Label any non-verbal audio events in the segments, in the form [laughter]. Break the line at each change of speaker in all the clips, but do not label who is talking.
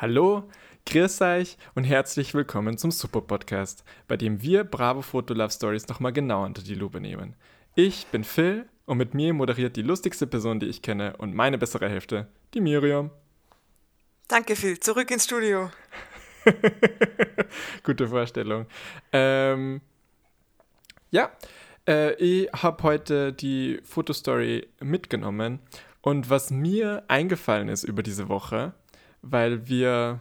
Hallo, grüß euch und herzlich willkommen zum Super Podcast, bei dem wir Bravo Foto Love Stories nochmal genau unter die Lupe nehmen. Ich bin Phil und mit mir moderiert die lustigste Person, die ich kenne und meine bessere Hälfte, die Miriam.
Danke Phil, zurück ins Studio. [laughs]
Gute Vorstellung. Ähm, ja, äh, ich habe heute die Fotostory mitgenommen und was mir eingefallen ist über diese Woche, weil wir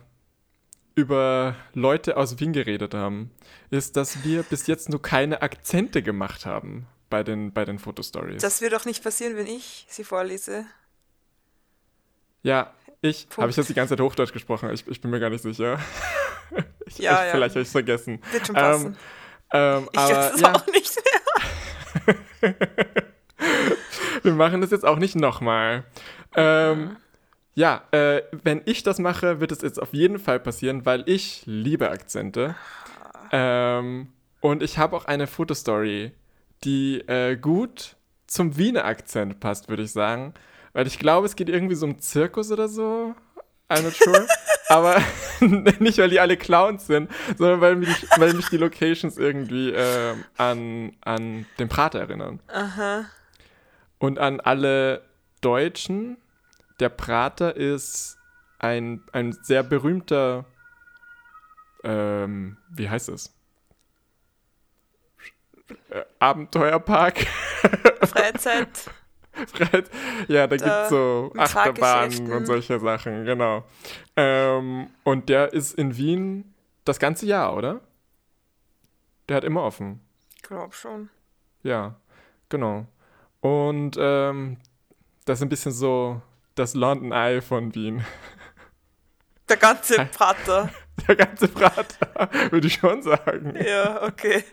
über Leute aus Wien geredet haben, ist, dass wir bis jetzt nur keine Akzente gemacht haben bei den, bei den Fotostories.
Das wird doch nicht passieren, wenn ich sie vorlese.
Ja, ich habe ich jetzt die ganze Zeit Hochdeutsch gesprochen. Ich, ich bin mir gar nicht sicher. [laughs] ich,
Ja,
ich,
ja.
Vielleicht habe ich es vergessen.
Wird schon
Ähm,
passen.
ähm,
ich
aber,
es
ja,
auch nicht mehr. [laughs]
wir machen das jetzt auch nicht nochmal. Ähm, ja, äh, wenn ich das mache, wird es jetzt auf jeden Fall passieren, weil ich liebe Akzente. Ähm, und ich habe auch eine Fotostory, die äh, gut zum Wiener Akzent passt, würde ich sagen. Weil ich glaube, es geht irgendwie so um Zirkus oder so. I'm not sure. [laughs] Aber [laughs] nicht, weil die alle Clowns sind, sondern weil mich, weil mich die Locations irgendwie ähm, an, an den Prater erinnern.
Aha.
Und an alle Deutschen, der Prater ist ein, ein sehr berühmter, ähm, wie heißt es? Äh, Abenteuerpark. [laughs]
Freizeit.
Freit- ja, da
Da
gibt's so Achterbahnen und solche Sachen, genau. Ähm, und der ist in Wien das ganze Jahr, oder? Der hat immer offen.
Glaub schon.
Ja, genau. Und ähm, das ist ein bisschen so das London Eye von Wien.
Der ganze Prater. [laughs]
Der ganze Prater, würde ich schon sagen.
ja, okay.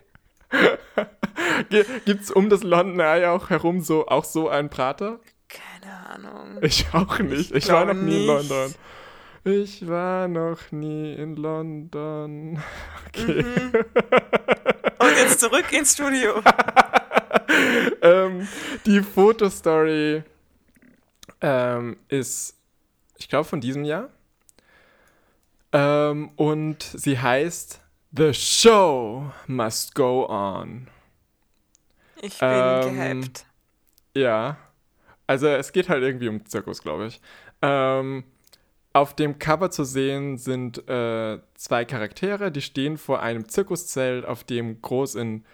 [laughs]
Gibt es um das London Eye auch herum so, auch so einen Prater?
Keine Ahnung.
Ich auch nicht. Ich,
Ich
war noch nie in
nicht.
London. Ich war noch nie in London. [laughs] Okay.
Mhm. Und jetzt zurück ins Studio.
ähm, die Fotostory ähm, ist, ich glaube, von diesem Jahr. Ähm, und sie heißt The Show Must Go On.
Ich bin
Ähm,
gehypt.
Ja. Also es geht halt irgendwie um Zirkus, glaube ich. Ähm, auf dem Cover zu sehen sind äh, zwei Charaktere, die stehen vor einem Zirkuszelt, auf dem groß in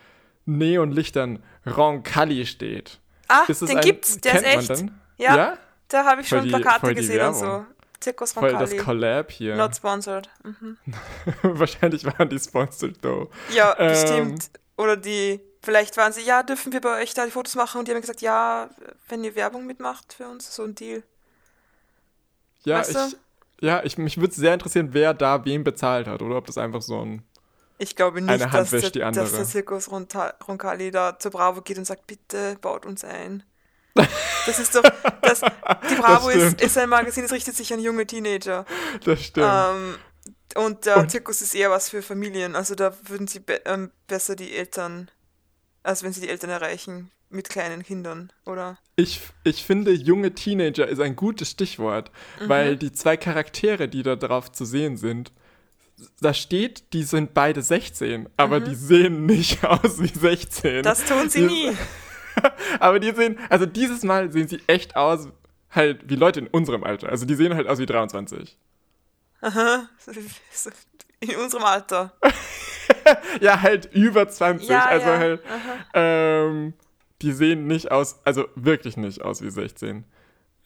Neonlichtern Roncalli steht.
Ah, den
ein-
gibt's, der ist echt. Ja,
ja?
Da habe ich
Voll
schon
die-
Plakate gesehen und so.
Werbung.
Zirkus
Voll das
Roncalli.
Collab hier.
Not sponsored. Mhm. [laughs]
Wahrscheinlich waren die sponsored though.
Ja,
Ähm.
bestimmt. Oder die, vielleicht waren sie, ja, dürfen wir bei euch da die Fotos machen? Und die haben gesagt, ja, wenn ihr Werbung mitmacht für uns, so ein Deal.
Ja,
Weißt
ich,
du?
ja ich, mich würde sehr interessieren, wer da wem bezahlt hat oder ob das einfach so ein.
Ich glaube nicht, dass, der,
die andere.
dass der Zirkus Roncalli da zur Bravo geht und sagt, bitte baut uns ein. Das ist doch, das, die Bravo ist, ist ein Magazin, das richtet sich an junge Teenager.
Das stimmt.
Ähm, und der
Und-
Zirkus ist eher was für Familien. Also da würden sie be ähm, besser die Eltern, also wenn sie die Eltern erreichen mit kleinen Kindern, oder?
Ich, ich finde, junge Teenager ist ein gutes Stichwort,
Mhm.
weil die zwei Charaktere, die da drauf zu sehen sind, da steht, die sind beide 16, aber die sehen nicht [laughs] aus wie 16.
Mhm. Das tun sie
Die-
nie. [laughs]
Aber die sehen, also dieses Mal sehen sie echt aus, halt wie Leute in unserem Alter. Also die sehen halt aus wie 23.
Aha. [laughs] In unserem Alter. [laughs]
Ja, halt über 20.
Ja,
also
ja.
halt, ähm, die sehen nicht aus, also wirklich nicht aus wie 16.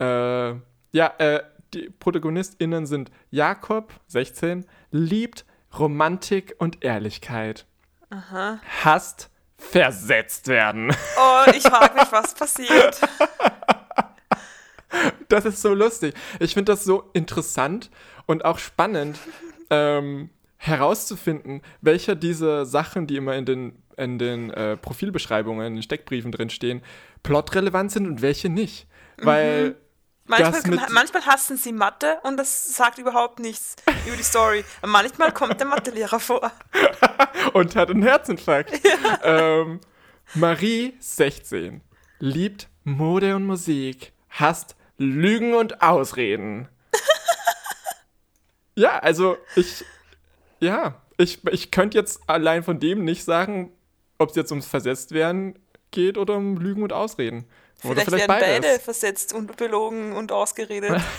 Äh, ja, äh, die ProtagonistInnen sind Jakob, 16, liebt Romantik und Ehrlichkeit.
Aha.
Hasst versetzt werden.
Oh, ich frage mich, was passiert. [laughs]
Das ist so lustig. Ich finde das so interessant und auch spannend, ähm, herauszufinden, welcher dieser Sachen, die immer in den, in den äh, Profilbeschreibungen, in den Steckbriefen drin stehen, plotrelevant sind und welche nicht. Weil
Manchmal, manchmal hassen sie Mathe und das sagt überhaupt nichts über die Story. Manchmal kommt der Mathelehrer vor. [laughs]
und hat einen Herzinfarkt. [laughs] Ähm, Marie, 16, liebt Mode und Musik, hasst Lügen und Ausreden. [laughs] Ja, also ich, ja, ich, ich könnte jetzt allein von dem nicht sagen, ob es jetzt ums Versetztwerden geht oder um Lügen und Ausreden. Oder
Vielleicht,
vielleicht
werden
beides.
beide versetzt und belogen und ausgeredet. [laughs]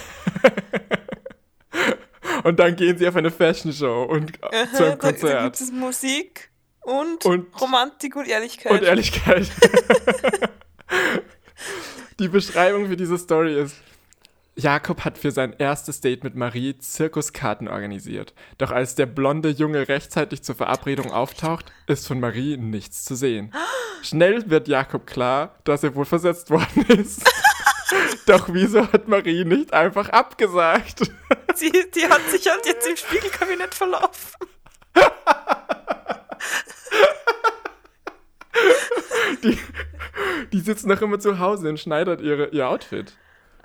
Und dann gehen sie auf eine Fashion Show und äh, zu einem
da, da
Konzert.
gibt es Musik und,
Und-
Romantik und Ehrlichkeit.
Und Ehrlichkeit. [laughs] Die Beschreibung für diese Story ist, Jakob hat für sein erstes Date mit Marie Zirkuskarten organisiert. Doch als der blonde Junge rechtzeitig zur Verabredung auftaucht, ist von Marie nichts zu sehen. Schnell wird Jakob klar, dass er wohl versetzt worden [laughs] ist. Doch wieso hat Marie nicht einfach abgesagt?
Sie, die hat sich halt jetzt im Spiegelkabinett verlaufen.
Die, die sitzt noch immer zu Hause und schneidert ihre, ihr Outfit.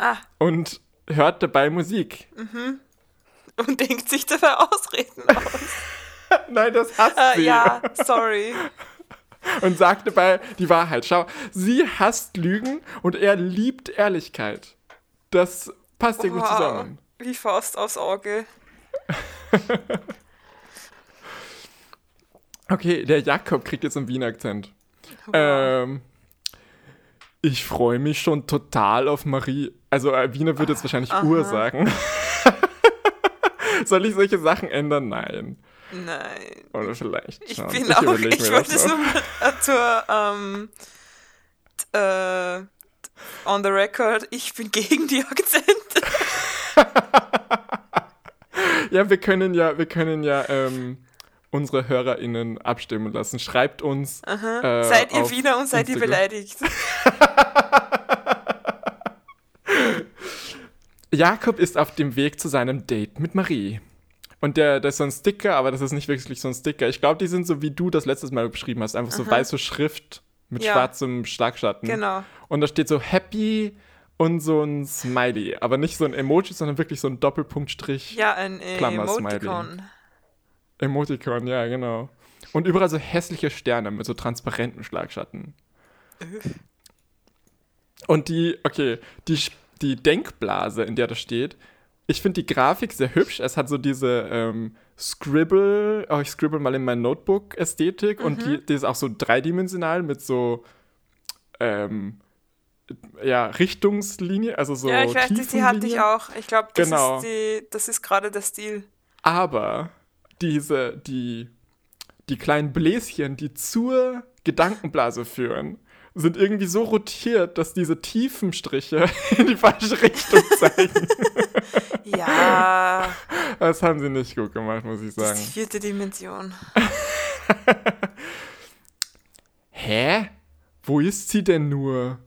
Ah,
Und hört dabei Musik.
und denkt sich dabei Ausreden aus. [laughs]
Nein, das hasst
Äh,
sie.
ja, sorry. [laughs]
Und sagt dabei die Wahrheit. Schau, sie hasst Lügen und er liebt Ehrlichkeit. Das passt ja gut zusammen.
Wie Faust aufs Auge. [laughs]
Okay, der Jakob kriegt jetzt einen Wiener Akzent.
Wow.
Ähm, ich freue mich schon total auf Marie. Also äh, Wiener würde jetzt wahrscheinlich
Aha.
Uhr sagen. [laughs] Soll ich solche Sachen ändern? Nein.
Nein.
Oder vielleicht.
Ich
schon.
bin auch,
überleg
ich wollte es nur äh, zur, ähm, äh, on the record, ich bin gegen die Akzente. [laughs]
Ja, wir können ja, wir können ja ähm, unsere HörerInnen abstimmen lassen. Schreibt uns. äh,
seid ihr Wiener und seid ihr
Instagram.
beleidigt? [laughs]
Jakob ist auf dem Weg zu seinem Date mit Marie. Und der, das ist so ein Sticker, aber das ist nicht wirklich so ein Sticker. Ich glaube, die sind so, wie du das letztes Mal beschrieben hast. Einfach so weiße Schrift mit
Ja.
schwarzem Schlagschatten.
Genau.
Und da steht so Happy und so ein Smiley. Aber nicht so ein Emoji, sondern wirklich so ein Doppelpunktstrich.
Ja, ein äh,
Klammer-Smiley.
Emoticon.
Emoticon, ja, genau. Und überall so hässliche Sterne mit so transparenten Schlagschatten. Und die, okay, die, die Denkblase, in der das steht, ich finde die Grafik sehr hübsch. Es hat so diese ähm, Scribble, oh, ich scribble mal in mein Notebook-Ästhetik und die, die ist auch so dreidimensional mit so, ähm, ja, Richtungslinie, also so
ja, ich weiß, die, die hatte ich auch. Ich glaube, das
Genau.
ist die, das ist gerade der Stil.
Aber diese, die, die kleinen Bläschen, die zur Gedankenblase führen, sind irgendwie so rotiert, dass diese tiefen Striche [laughs] in die falsche Richtung zeigen. [laughs]
Ja,
Das haben sie nicht gut gemacht, muss ich
das ist
sagen.
die vierte Dimension. [laughs]
Hä? Wo ist sie denn nur?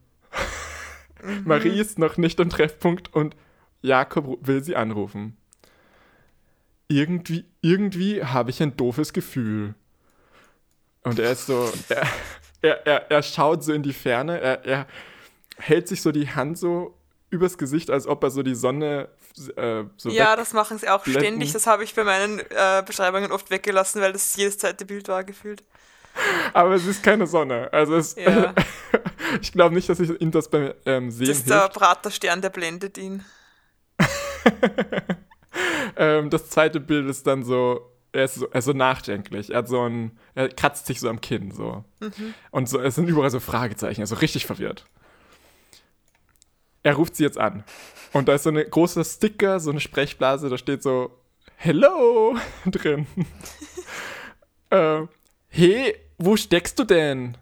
Marie ist noch nicht am Treffpunkt und Jakob will sie anrufen. Irgendwie, irgendwie habe ich ein doofes Gefühl. Und er ist so, er, er, er, er schaut so in die Ferne, er, er hält sich so die Hand so übers Gesicht, als ob er so die Sonne äh, so
Ja, das machen sie auch
blenden.
ständig. Das habe ich bei meinen äh, Beschreibungen oft weggelassen, weil das jedes zweite Bild war gefühlt.
Aber es ist keine Sonne. Also es,
Ja. [laughs]
ich glaube nicht, dass ich ihm das beim ähm, Sehen
Das ist der Praterstern, der blendet ihn. [laughs]
Ähm, das zweite Bild ist dann so, er ist so, er ist so nachdenklich. Er hat so ein, er kratzt sich so am Kinn so. Und so, es sind überall so Fragezeichen, er ist so richtig verwirrt. Er ruft sie jetzt an. Und da ist so ein großer Sticker, so eine Sprechblase, da steht so Hello [laughs] drin. äh, hey, wo steckst du denn?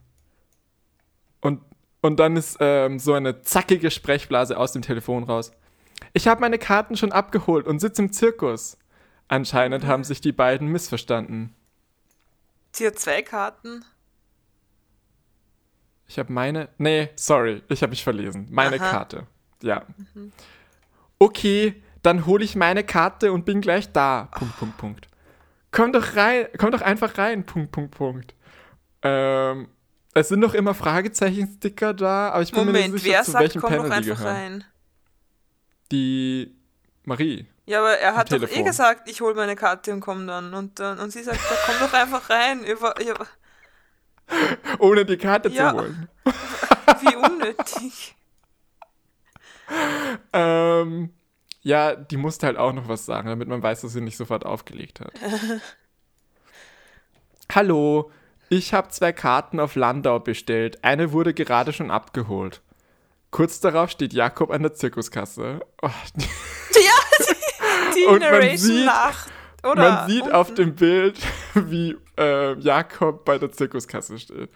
Und, und dann ist ähm, so eine zackige Sprechblase aus dem Telefon raus. Ich habe meine Karten schon abgeholt und sitze im Zirkus. Anscheinend haben sich die beiden missverstanden.
Sie hat zwei Karten.
Ich habe meine. Nee, sorry, ich habe mich verlesen. Meine
Aha.
Karte. Ja. Okay, dann hole ich meine Karte und bin gleich da. Punkt, Punkt, Punkt. Komm doch rein, komm doch einfach rein. Punkt, Punkt, Punkt. Ähm, es sind noch immer Fragezeichen-Sticker da, aber ich bin mir
Moment,
nicht sicher,
wer
zu
sagt,
welchem
komm
Panel
doch
die
einfach
gehören.
rein?
Die Marie.
Ja, aber er hat doch eh gesagt, ich hole meine Karte und komm dann. Und, dann. und sie sagt, ja, komm doch einfach rein. Über, ja, [laughs]
Ohne die Karte
Ja.
zu holen. [laughs]
wie unnötig.
Ähm, Ja, die musste halt auch noch was sagen, damit man weiß, dass sie nicht sofort aufgelegt hat. [laughs] Hallo, ich habe zwei Karten auf Landau bestellt. Eine wurde gerade schon abgeholt. Kurz darauf steht Jakob an der Zirkuskasse. Oh,
Ja,
Und man sieht-
nach. Oder
man sieht
unten.
auf dem Bild, [laughs] wie äh, Jakob bei der Zirkuskasse steht.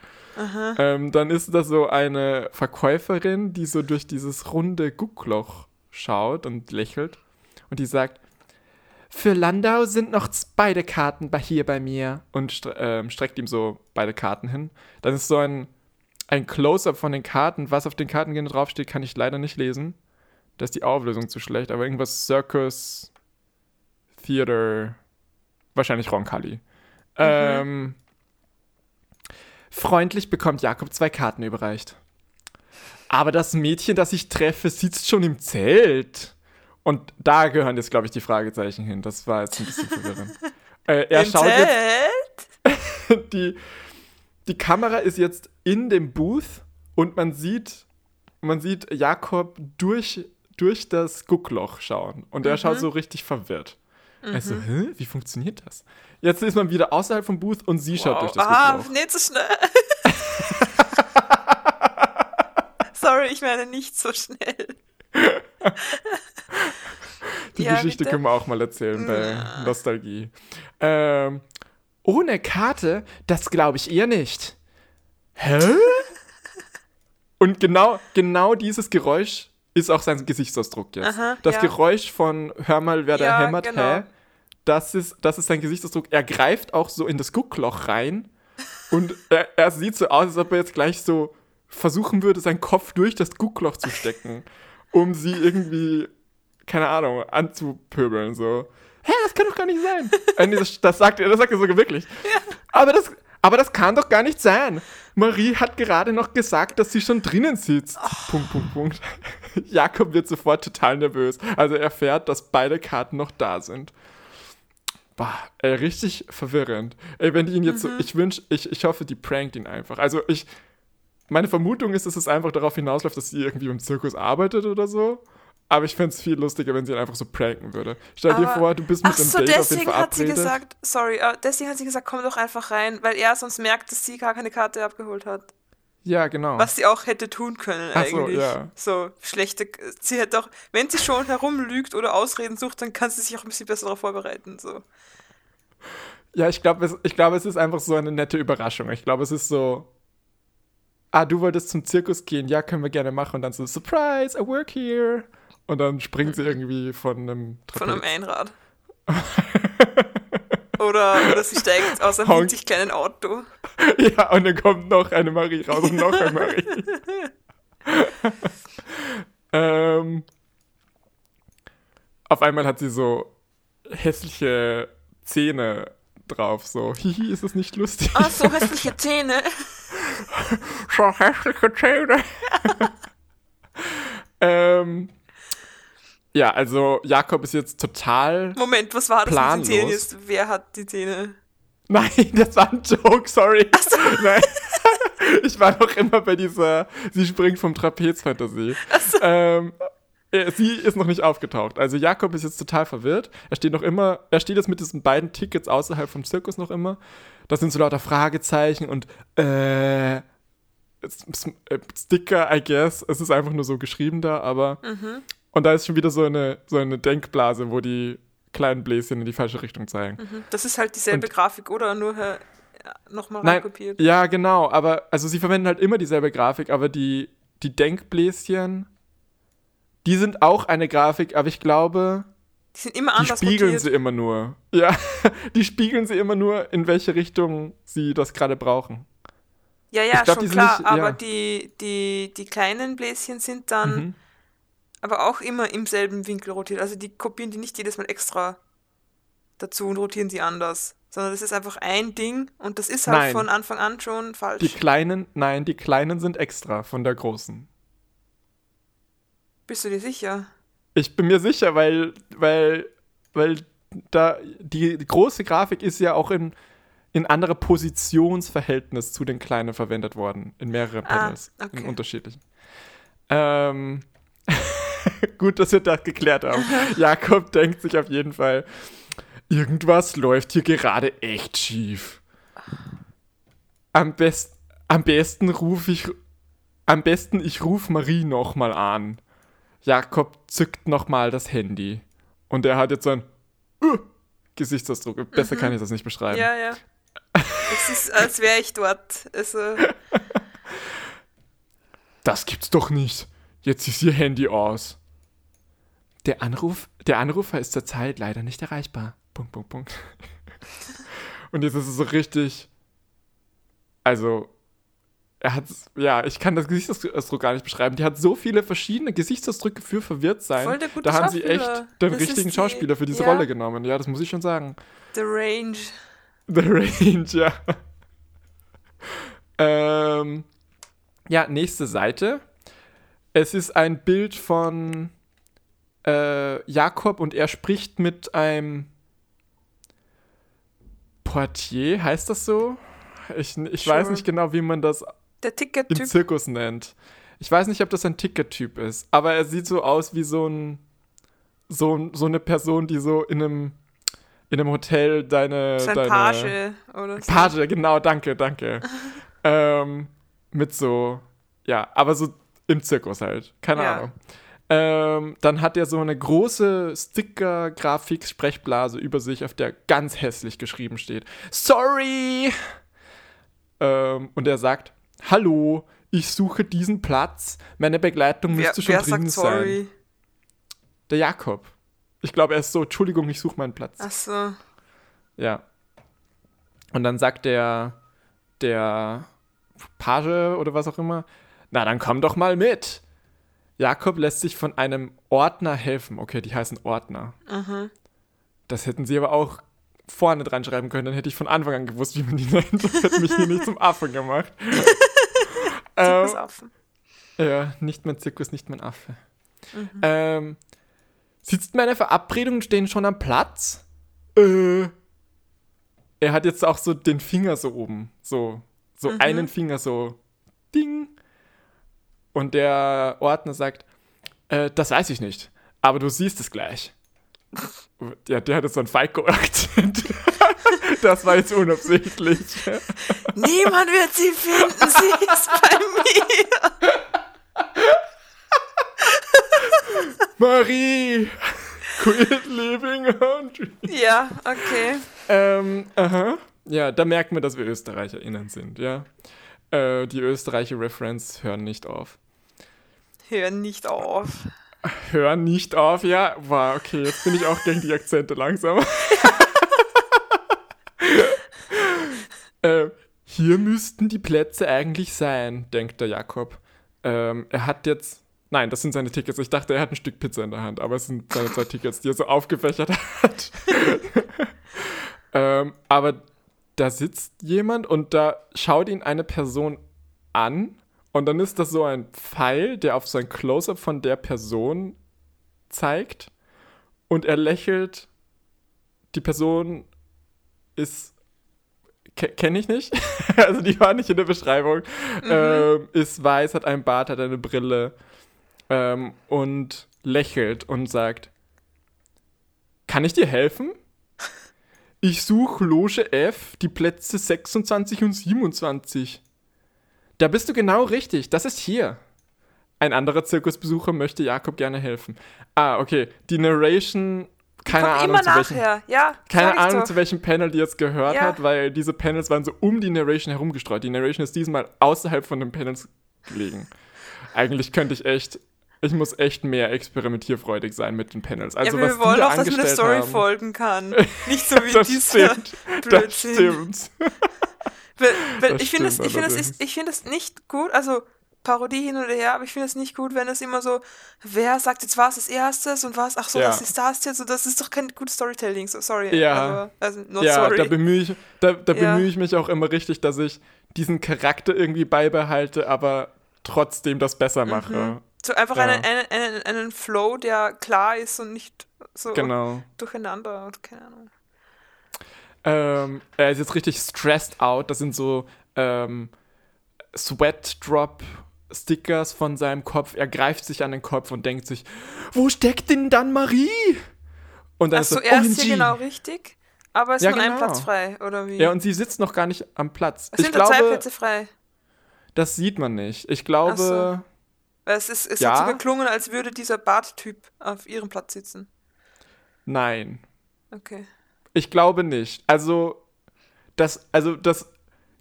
Ähm, dann ist da so eine Verkäuferin, die so durch dieses runde Guckloch schaut und lächelt. Und die sagt, für Landau sind noch beide Karten bei, hier bei mir. Und stre ähm, streckt ihm so beide Karten hin. Dann ist so ein, ein Close-up von den Karten. Was auf den Karten genau draufsteht, kann ich leider nicht lesen. Da ist die Auflösung zu schlecht. Aber irgendwas Circus, Theater, wahrscheinlich Roncalli. Ähm, freundlich bekommt Jakob zwei Karten überreicht. Aber das Mädchen, das ich treffe, sitzt schon im Zelt. Und da gehören jetzt, glaube ich, die Fragezeichen hin. Das war jetzt ein bisschen verwirrend. [laughs] äh, er
Im
schaut jetzt
Zelt? [laughs]
die, die Kamera ist jetzt in dem Booth und man sieht, man sieht Jakob durch, durch das Guckloch schauen. Und er schaut so richtig verwirrt. Also, hä? Wie funktioniert das? Jetzt ist man wieder außerhalb vom Booth und sie schaut
Wow.
durch das
Ah,
Guckloch.
nicht so schnell. [laughs] Sorry, ich meine nicht so schnell.
Die
Ja,
Geschichte
bitte.
können wir auch mal erzählen bei Nostalgie. Ähm, ohne Karte, das glaube ich eher nicht. Hä? Und genau, genau dieses Geräusch ist auch sein Gesichtsausdruck jetzt.
Aha,
das
ja.
Geräusch von Hör mal, wer da
Ja,
hämmert,
genau.
hä? Das ist, das ist sein Gesichtsausdruck. Er greift auch so in das Guckloch rein und er, er sieht so aus, als ob er jetzt gleich so versuchen würde, seinen Kopf durch das Guckloch zu stecken, um sie irgendwie, keine Ahnung, anzupöbeln. So, hä, das kann doch gar nicht sein. Äh, das, das, sagt er, das sagt er sogar wirklich. Aber, das, aber das kann doch gar nicht sein. Marie hat gerade noch gesagt, dass sie schon drinnen sitzt. Punkt, Punkt, Punkt. [laughs] Jakob wird sofort total nervös. Also er erfährt, dass beide Karten noch da sind. Bah, ey, richtig verwirrend. Ey, wenn die ihn jetzt so, ich wünsche, ich, ich hoffe, die prankt ihn einfach. Also ich, meine Vermutung ist, dass es einfach darauf hinausläuft, dass sie irgendwie im Zirkus arbeitet oder so. Aber ich fände es viel lustiger, wenn sie ihn einfach so pranken würde. Stell dir
Aber-
vor, du bist mit einem
so,
Date auf jeden
deswegen hat sie gesagt, sorry, äh, deswegen hat sie gesagt, komm doch einfach rein, weil er sonst merkt, dass sie gar keine Karte abgeholt hat.
Ja, genau.
Was sie auch hätte tun können
Ach so,
eigentlich.
ja.
So schlechte, sie hätte auch, wenn sie schon herumlügt oder Ausreden sucht, dann kann sie sich auch ein bisschen besser darauf vorbereiten. So.
Ja, ich glaube, es, ich glaub, es ist einfach so eine nette Überraschung. Ich glaube, es ist so, ah, du wolltest zum Zirkus gehen, ja, können wir gerne machen. Und dann so, Surprise, I work here. Und dann springt sie irgendwie von einem
Von einem
Trapez.
Einrad. [laughs] oder, oder sie steigt aus einem winzig kleinen Auto. [laughs]
Ja, und dann kommt noch eine Marie raus und noch eine Marie. [laughs] ähm, auf einmal hat sie so hässliche Zähne drauf, so, hihi, ist es nicht lustig?
Ah, so hässliche Zähne. [laughs]
so hässliche Zähne. ähm, ja, also Jakob ist jetzt total.
Moment, was war das mit
Planlos.
den Zähnen jetzt? Wer hat die Zähne?
Nein, das war ein Joke, sorry. Nein. [laughs] Ich war noch immer bei dieser, sie springt vom Trapez-Fantasie. Ähm, äh, sie ist noch nicht aufgetaucht. Also Jakob ist jetzt total verwirrt. Er steht noch immer, er steht jetzt mit diesen beiden Tickets außerhalb vom Zirkus noch immer. Das sind so lauter Fragezeichen und äh, äh, Sticker, I guess. Es ist einfach nur so geschrieben da, aber. Und da ist schon wieder so eine, so eine Denkblase, wo die kleinen Bläschen in die falsche Richtung zeigen.
Das ist halt dieselbe
Und-
Grafik, oder? Nur äh, nochmal
Nein,
kopiert.
ja, genau, aber also sie verwenden halt immer dieselbe Grafik, aber die, die Denkbläschen, die sind auch eine Grafik, aber ich glaube,
Die sind immer
die
anders
spiegeln
montiert.
sie immer nur. Ja, [laughs] die spiegeln sie immer nur, in welche Richtung sie das gerade brauchen.
Ja, ja,
glaub, die
schon klar,
nicht-
aber
ja.
die, die, die kleinen Bläschen sind dann
Mhm.
Aber auch immer im selben Winkel rotiert. Also die kopieren die nicht jedes Mal extra dazu und rotieren sie anders. Sondern das ist einfach ein Ding und das ist halt
Nein.
von Anfang an schon falsch.
Die kleinen, nein, die kleinen sind extra von der großen.
Bist du dir sicher?
Ich bin mir sicher, weil, weil, weil da die, die große Grafik ist ja auch in, in andere Positionsverhältnis zu den kleinen verwendet worden. In mehreren
Ah,
Panels.
okay.
In unterschiedlichen. Ähm, [laughs] Gut, dass wir das geklärt haben. [laughs] Jakob denkt sich auf jeden Fall, irgendwas läuft hier gerade echt schief. Am, best, am besten rufe ich, am besten ich rufe Marie nochmal an. Jakob zückt nochmal das Handy. Und er hat jetzt so ein uh, Gesichtsausdruck. Besser mhm. kann ich das nicht beschreiben.
Ja, ja. Es ist, als wäre ich dort. Also. [laughs]
Das gibt's doch nicht. Jetzt ist ihr Handy aus. Der, Anruf, der Anrufer ist zurzeit leider nicht erreichbar. Punkt, Punkt, Punkt. [laughs] Und jetzt ist es so richtig. Also, er hat, ja, ich kann das Gesichtsausdruck gar nicht beschreiben. Die hat so viele verschiedene Gesichtsausdrücke für verwirrt sein. Voll der gute da haben sie echt den das richtigen Schauspieler für diese ja. Rolle genommen. Ja, das muss ich schon sagen.
The Range.
The Range, ja. ähm, ja, nächste Seite. Es ist ein Bild von äh, Jakob und er spricht mit einem Portier, heißt das so? Ich, ich sure. weiß nicht genau, wie man das. Im Zirkus nennt. Ich weiß nicht, ob das ein Ticket-Typ ist, aber er sieht so aus wie so ein so, so eine Person, die so in einem in einem Hotel deine,
Sein
deine
Page oder so.
Page, genau, danke, danke. [laughs] ähm, mit so, ja, aber so im Zirkus halt, keine ja. Ahnung. Ähm, dann hat er so eine große Sticker-Grafik-Sprechblase über sich, auf der ganz hässlich geschrieben steht: Sorry! Ähm, und er sagt: Hallo, ich suche diesen Platz. Meine Begleitung müsste wer, schon wer drin sagt sorry? sein. Der Jakob. Ich glaube, er ist so, Entschuldigung, ich suche meinen Platz.
Ach so.
Ja. Und dann sagt der, der Page oder was auch immer, na dann komm doch mal mit. Jakob lässt sich von einem Ordner helfen. Okay, die heißen Ordner. Mhm. Das hätten sie aber auch vorne dran schreiben können, dann hätte ich von Anfang an gewusst, wie man die [laughs] nennt. Das hätte mich hier nicht zum Affen gemacht. [laughs]
Zirkusaffen.
Ähm, ja, nicht mein Zirkus, nicht mein Affe. Mhm. Ähm, sitzt meine Verabredungen stehen schon am Platz? Äh. Er hat jetzt auch so den Finger so oben. So, so mhm. einen Finger so. Und der Ordner sagt, äh, das weiß ich nicht. Aber du siehst es gleich. [laughs] Ja, der hatte so einen Falco-Akzent. das war jetzt unabsichtlich. [laughs]
Niemand wird sie finden, sie ist bei
mir. [laughs] Marie, quit living country.
Ja, okay.
Ähm, aha. Ja, da merkt man, dass wir ÖsterreicherInnen sind, ja. Äh, die österreichische Reference hören nicht auf.
Hören nicht auf.
Hör nicht auf, ja. War okay, jetzt bin ich auch gegen die Akzente langsam. [laughs] äh, hier müssten die Plätze eigentlich sein, denkt der Jakob. Ähm, er hat jetzt. Nein, das sind seine Tickets. Ich dachte, er hat ein Stück Pizza in der Hand, aber es sind seine zwei Tickets, die er so aufgefächert hat. [laughs] ähm, aber da sitzt jemand und da schaut ihn eine Person an und dann ist das so ein Pfeil, der auf so ein Close-up von der Person zeigt. Und er lächelt. Die Person ist. Kenne ich nicht. [laughs] also die war nicht in der Beschreibung. Mhm. Ähm, ist weiß, hat einen Bart, hat eine Brille. Ähm, und lächelt und sagt: Kann ich dir helfen? Ich suche Loge F, die Plätze 26 und 27. Da bist du genau richtig. Das ist hier. Ein anderer Zirkusbesucher möchte Jakob gerne helfen. Ah, okay. Die Narration, keine Ahnung, zu welchem,
ja,
keine Ahnung zu welchem Panel die jetzt gehört ja. hat, weil diese Panels waren so um die Narration herumgestreut. Die Narration ist diesmal außerhalb von den Panels gelegen. Eigentlich könnte ich echt ich muss echt mehr experimentierfreudig sein mit den Panels. Also, ja, wir wollen auch, dass man der Story haben,
folgen kann. [laughs] Nicht so wie das dieser
stimmt, Das stimmt.
Weil, ich finde es find das, find das nicht gut, also Parodie hin oder her, aber ich finde es nicht gut, wenn es immer so, wer sagt jetzt was als erstes und was, ach so, ja. was ist das jetzt? So, das ist doch kein gutes Storytelling, so sorry.
Ja, aber, also, ja sorry. da bemühe ich, da, da ja. bemühe ich mich auch immer richtig, dass ich diesen Charakter irgendwie beibehalte, aber trotzdem das besser mache. Mhm.
So einfach ja. einen, einen, einen, einen Flow, der klar ist und nicht so
genau.
durcheinander, keine Ahnung.
Ähm, er ist jetzt richtig stressed out. Das sind so ähm, Sweat Drop Stickers von seinem Kopf. Er greift sich an den Kopf und denkt sich, wo steckt denn dann Marie?
Und dann ist so, er ist hier genau richtig, aber es ist ja, nur genau. ein Platz frei, oder wie?
Ja, und sie sitzt noch gar nicht am Platz.
Es sind glaube, zwei Plätze frei.
Das sieht man nicht. Ich glaube. So.
Es, ist, es ja. hat so geklungen, als würde dieser Barttyp auf ihrem Platz sitzen.
Nein.
Okay.
Ich glaube nicht. Also, das, also das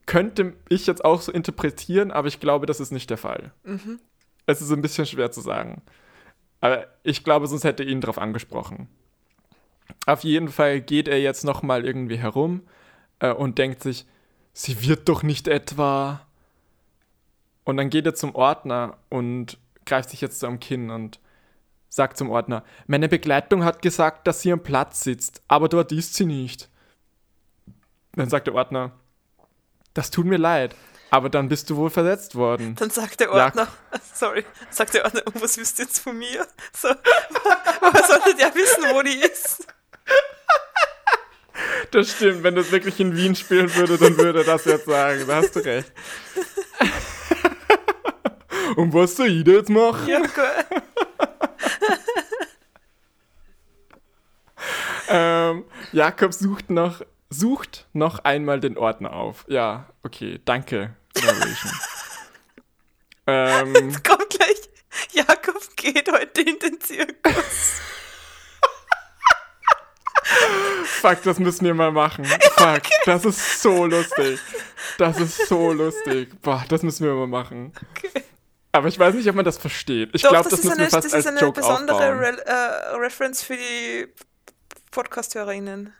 könnte ich jetzt auch so interpretieren, aber ich glaube, das ist nicht der Fall. Mhm. Es ist ein bisschen schwer zu sagen. Aber ich glaube, sonst hätte er ihn drauf angesprochen. Auf jeden Fall geht er jetzt nochmal irgendwie herum äh, und denkt sich, sie wird doch nicht etwa. Und dann geht er zum Ordner und greift sich jetzt so am Kinn und sagt zum Ordner, meine Begleitung hat gesagt, dass sie am Platz sitzt, aber dort ist sie nicht. Dann sagt der Ordner, das tut mir leid, aber dann bist du wohl versetzt worden.
Dann sagt der Ordner, ja. [laughs] sorry, sagt der Ordner, was wisst ihr jetzt von mir? [laughs] So, woher solltet ihr wissen, wo die ist?
Das stimmt, wenn das wirklich in Wien spielen würde, dann würde er das jetzt sagen. Da hast du recht. [laughs] Und was soll ich da jetzt machen? Ja, cool. Ähm, Jakob sucht noch, sucht noch einmal den Ordner auf. Ja, okay, danke, [laughs]
ähm, Jetzt kommt gleich, Jakob geht heute in den Zirkus.
Fuck, das müssen wir mal machen. Fuck, das ist so lustig. Das ist so lustig. Boah, das müssen wir mal machen. Okay. Aber ich weiß nicht, ob man das versteht. Ich glaube, das, das müssen eine, wir fast als Joke. Das ist eine besondere
Re äh, Reference für die Podcast-HörerInnen.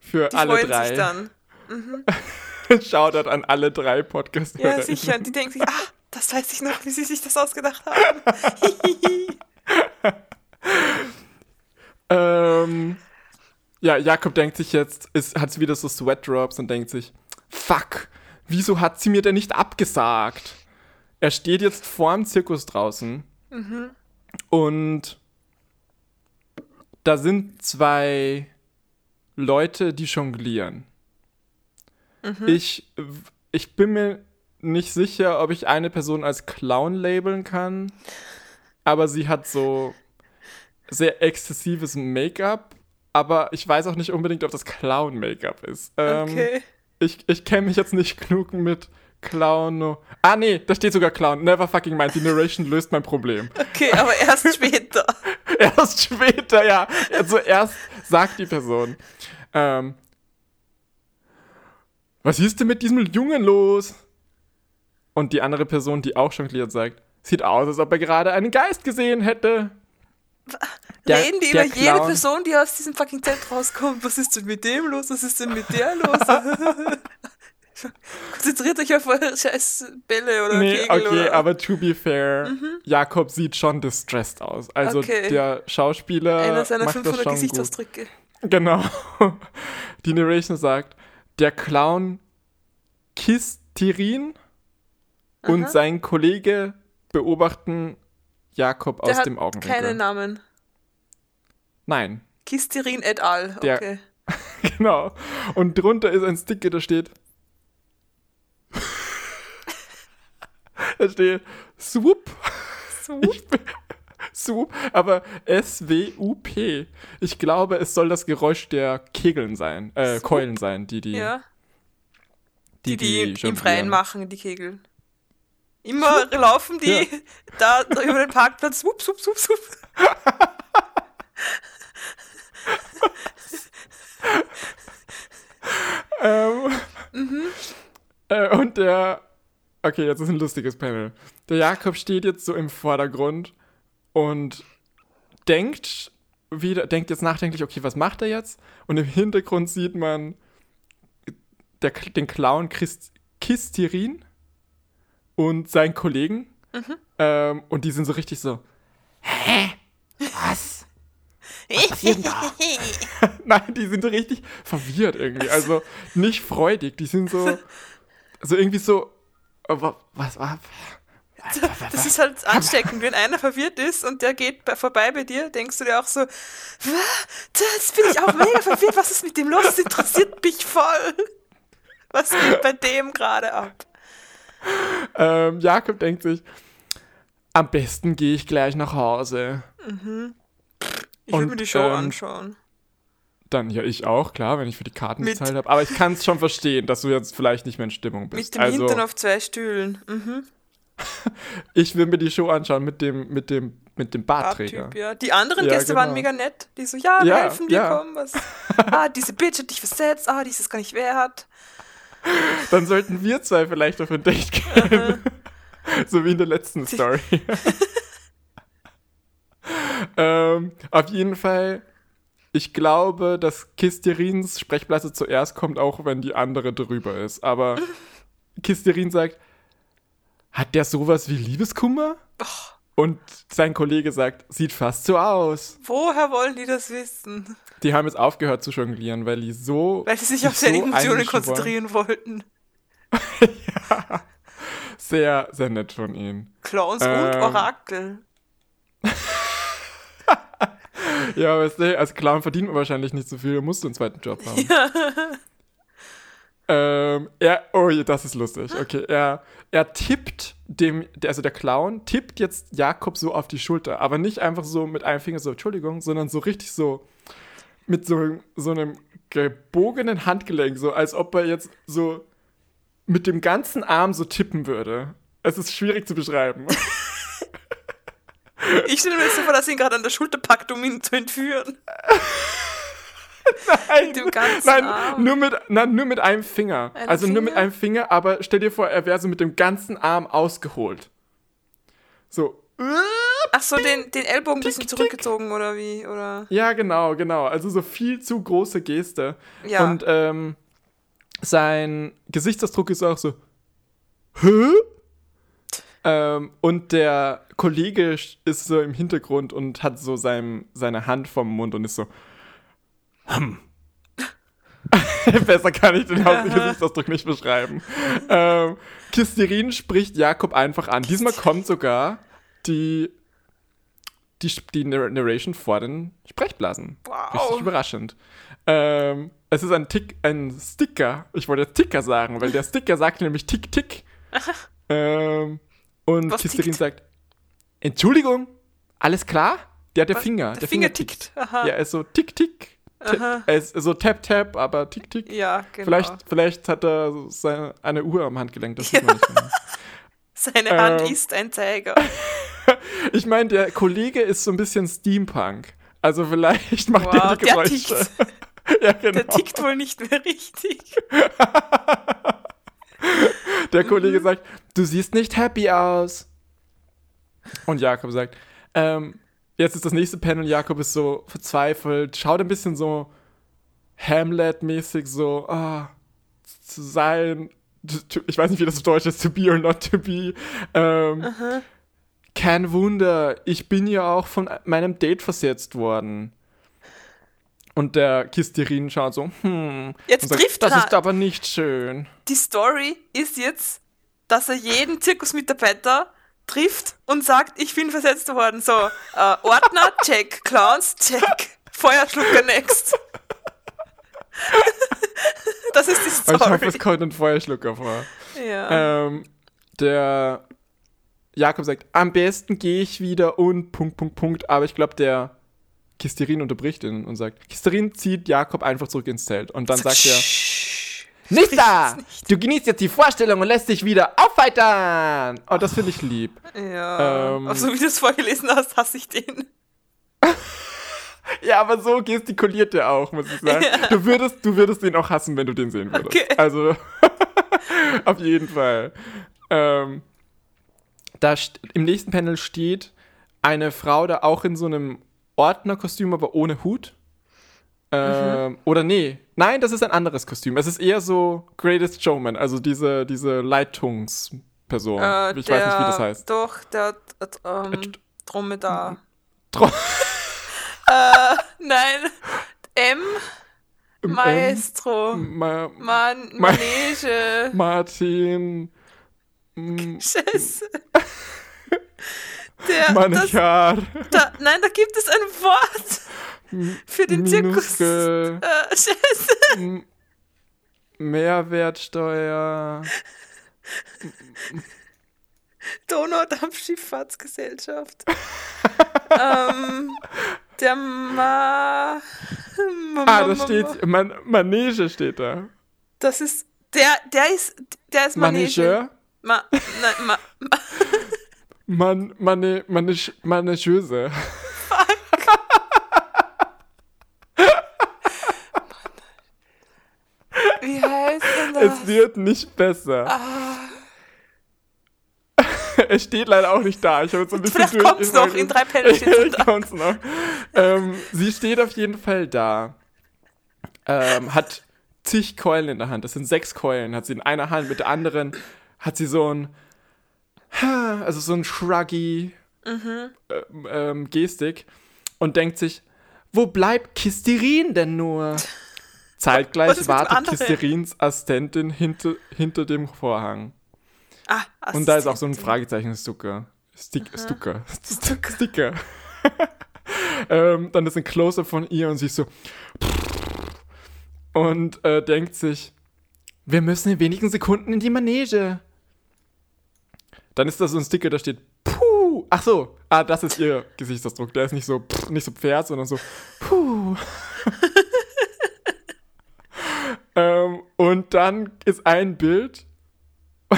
Für die alle freuen drei. Sich dann. Mhm. [laughs] Shoutout an alle drei podcast
Ja, sicher. Die denken sich, ah, das weiß ich noch, wie sie sich das ausgedacht haben. [laughs]
ähm, ja, Jakob denkt sich jetzt, hat wieder so Sweat-Drops und denkt sich, fuck, wieso hat sie mir denn nicht abgesagt? Er steht jetzt vorm Zirkus draußen mhm. und da sind zwei Leute, die jonglieren. Mhm. Ich, ich bin mir nicht sicher, ob ich eine Person als Clown labeln kann, aber sie hat so sehr exzessives Make-up, aber ich weiß auch nicht unbedingt, ob das Clown-Make-up ist. Ähm, okay. Ich, ich kenne mich jetzt nicht genug mit Clown. Ah, nee, da steht sogar Clown. Never fucking mind. Die Narration löst mein Problem. [laughs]
Okay, aber erst [laughs] später.
erst später, ja. Also erst sagt die Person. Ähm, was ist denn mit diesem Jungen los? Und die andere Person, die auch jongliert, sagt, sieht aus, als ob er gerade einen Geist gesehen hätte.
Der, Reden die über Clown. jede Person, die aus diesem fucking Zelt rauskommt. Was ist denn mit dem los? Was ist denn mit der los? [laughs] Konzentriert euch auf eure scheiß Bälle oder nee, Kegel
okay, oder? aber to be fair, mhm. Jakob sieht schon distressed aus. Also okay. der Schauspieler Einer seiner macht 500 das schon Gesichtsausdrücke. Gut. Genau. [laughs] Die Narration sagt, der Clown Kistirin und sein Kollege beobachten Jakob der aus dem Augenwinkel.
keine Namen.
Nein.
Kistirin et al. Okay.
Der, [laughs] genau. Und drunter ist ein Sticker, da steht Da steht Swoop. Swoop? Swoop, aber S-W-U-P. Ich glaube, es soll das Geräusch der Kegeln sein, äh, Keulen sein, die die.
Ja. Die, die, die im Freien machen, die Kegel. Immer swoop. laufen die ja. da, [laughs] da über den Parkplatz. Swoop, swoop, swoop, swoop. [laughs]
ähm, mhm. äh, und der Okay, jetzt ist ein lustiges Panel. Der Jakob steht jetzt so im Vordergrund und denkt wieder, denkt jetzt nachdenklich, okay, was macht er jetzt? Und im Hintergrund sieht man der, den Clown Christ, Kistirin und seinen Kollegen. Mhm. Ähm, und die sind so richtig so, hä? Was? Was [laughs] passiert da? [laughs] Nein, die sind so richtig verwirrt irgendwie. Also nicht freudig. Die sind so, [laughs] so irgendwie so, was war.
Das ist halt ansteckend. Wenn einer verwirrt ist und der geht bei, vorbei bei dir, denkst du dir auch so, das bin ich auch mega verwirrt, was ist mit dem los? Das interessiert mich voll. Was geht bei dem gerade ab?
ähm, Jakob denkt sich, am besten gehe ich gleich nach Hause.
Mhm. Ich will mir die Show ähm, anschauen.
Dann ja, ich auch, klar, wenn ich für die Karten mit, bezahlt habe. Aber ich kann es schon verstehen, dass du jetzt vielleicht nicht mehr in Stimmung bist.
Mit dem also, Hintern auf zwei Stühlen. Mhm. [laughs]
ich will mir die Show anschauen mit dem, mit dem, mit dem Bartträger. Barttyp,
ja. Die anderen ja, Gäste genau. waren mega nett. Die so, ja, wir ja, helfen dir, ja. komm, was. [laughs] ah, diese Bitch hat dich versetzt, ah, die ist es gar nicht wert.
Dann sollten wir zwei vielleicht auf ein Date gehen. [laughs] so wie in der letzten Story. ähm, auf jeden Fall, ich glaube, dass Kisterins Sprechblase zuerst kommt, auch wenn die andere drüber ist. Aber [laughs] Kisterin sagt, hat der sowas wie Liebeskummer? Oh. Und sein Kollege sagt, sieht fast so aus.
Woher wollen die das wissen?
Die haben jetzt aufgehört zu jonglieren, weil die so.
Weil sie sich auf seine so Emotionen konzentrieren wollten. [laughs]
ja. Sehr, sehr nett von ihnen.
Clowns ähm, und Orakel.
Ja, weißt du, als Clown verdient man wahrscheinlich nicht so viel, du musst einen zweiten Job haben. Ja. Ähm, er, oh, das ist lustig. Okay, er, er tippt dem, also der Clown tippt jetzt Jakob so auf die Schulter, aber nicht einfach so mit einem Finger so, Entschuldigung, sondern so richtig so mit so, so einem gebogenen Handgelenk, so als ob er jetzt so mit dem ganzen Arm so tippen würde. Es ist schwierig zu beschreiben. [laughs]
ich stelle mir jetzt so vor, dass ihn gerade an der Schulter packt, um ihn zu entführen. [laughs]
nein, nein nur, mit, nein, nur mit einem Finger. Ein also Finger? nur mit einem Finger, aber stell dir vor, er wäre so mit dem ganzen Arm ausgeholt. So.
Ach so, den, den Ellbogen ein bisschen zurückgezogen oder wie? Oder?
Ja, genau, genau. Also so viel zu große Geste. Ja. Und ähm, sein Gesichtsausdruck ist auch so, hä? Ähm, und der Kollege ist so im Hintergrund und hat so sein, seine Hand vom Mund und ist so, hm. [laughs] Besser kann ich den [laughs] Gesichtsausdruck nicht beschreiben. ähm, Kisterin spricht Jakob einfach an. Diesmal kommt sogar die, die, die Narration vor den Sprechblasen. Wow. Richtig überraschend. Ähm, es ist ein Tick, ein Sticker. Ich wollte Ticker sagen, weil der Sticker sagt nämlich Tick, Tick. [laughs] ähm, und Was Kisterin tickt? sagt, Entschuldigung, alles klar? Der hat der Finger. Der,
der Finger, Finger tickt.
tickt. Ja, er ist so Tick, Tick. Er ist so Tap, Tap, aber Tick, Tick.
Ja, genau.
Vielleicht, vielleicht hat er seine, eine Uhr am Handgelenk, das ja. sieht man nicht mehr. [laughs]
Seine Hand ähm, ist ein Zeiger. [laughs]
ich meine, der Kollege ist so ein bisschen Steampunk. Also vielleicht [laughs] macht wow, er die Geräusche.
Der ja, genau. Der tickt wohl nicht mehr richtig.
Der Kollege mhm. sagt, du siehst nicht happy aus. Und Jakob sagt, ähm, jetzt ist das nächste Panel, Jakob ist so verzweifelt, schaut ein bisschen so Hamlet-mäßig so, ah, zu sein, ich weiß nicht, wie das auf Deutsch ist, to be or not to be. Ähm, kein Wunder, ich bin ja auch von meinem Date versetzt worden. Und der Kisterin schaut so, hm.
Jetzt sagt, trifft
Das ist aber nicht schön.
Die Story ist jetzt, dass er jeden Zirkusmitarbeiter trifft und sagt, ich bin versetzt worden. So, äh, Ordner, [laughs] check. Clowns, check. Feuerschlucker, next. [laughs] das ist die Story.
Ich hoffe, es kommt ein Feuerschlucker vor. Ja. Ähm, der Jakob sagt, am besten gehe ich wieder und Punkt, Punkt, Punkt. Aber ich glaube, der Kisterin unterbricht ihn und sagt, Kisterin zieht Jakob einfach zurück ins Zelt. Und dann sagt er, nicht da! Nicht. Du genießt jetzt die Vorstellung und lässt dich wieder aufheitern! Oh, das finde ich lieb.
Ja. Ähm, so wie du es vorgelesen hast, hasse ich den. [laughs]
ja, aber so gestikuliert er auch, muss ich sagen. Ja. Du, würdest, du würdest den auch hassen, wenn du den sehen würdest. Okay. Also, [laughs] auf jeden Fall. Ähm, da im nächsten Panel steht eine Frau da auch in so einem Ordnerkostüm, aber ohne Hut. Ähm, mhm. Oder nee, nein, das ist ein anderes Kostüm. Es ist eher so Greatest Showman, also diese, diese Leitungsperson. Äh, ich der, weiß nicht, wie das heißt.
Doch, der ähm, äh, Dromedar. Dro [laughs] äh, nein, M. Maestro. Ma Man Manege.
Martin.
Scheiße. [laughs] [laughs] Der,
Manchar.
Das, da, nein, da gibt es ein Wort für den Zirkus. Äh, Scheiße.
Mehrwertsteuer.
Donaudampfschifffahrtsgesellschaft. [laughs] ähm, der Ma.
ah, da steht. Man Manege steht da.
Das ist. Der, der ist. Der ist Manege. Manageur? Ma, nein, ma, ma. [laughs]
Man, mane, mane, Manageuse.
Wie heißt denn das?
Es wird nicht besser. Ah. [laughs] es steht leider auch nicht da. Ich habe jetzt ein bisschen
Vielleicht kommt es noch, in drei steht
es [laughs] kommt's noch. ähm, sie steht auf jeden Fall da. Ähm, hat zig Keulen in der Hand. Das sind sechs Keulen. Hat sie in einer Hand, mit der anderen hat sie so ein, also so ein shruggy mhm. ähm, ähm, Gestik und denkt sich, wo bleibt Kisterin denn nur? Zeitgleich wartet Kisterins Assistentin hinter, hinter dem Vorhang. Ah, Und da ist auch so ein Fragezeichen Stucker. Stick, Aha. Stucker. Stucker. Sticker. [laughs] ähm, dann ist ein Close-up von ihr und sie ist so. Und äh, denkt sich, wir müssen in wenigen Sekunden in die Manege. Dann ist da so ein Sticker, da steht Puh. Ach so, ah, das ist ihr Gesichtsausdruck. Der ist nicht so, nicht so Pferd, sondern so Puh. [laughs] ähm, und dann ist ein Bild, [laughs]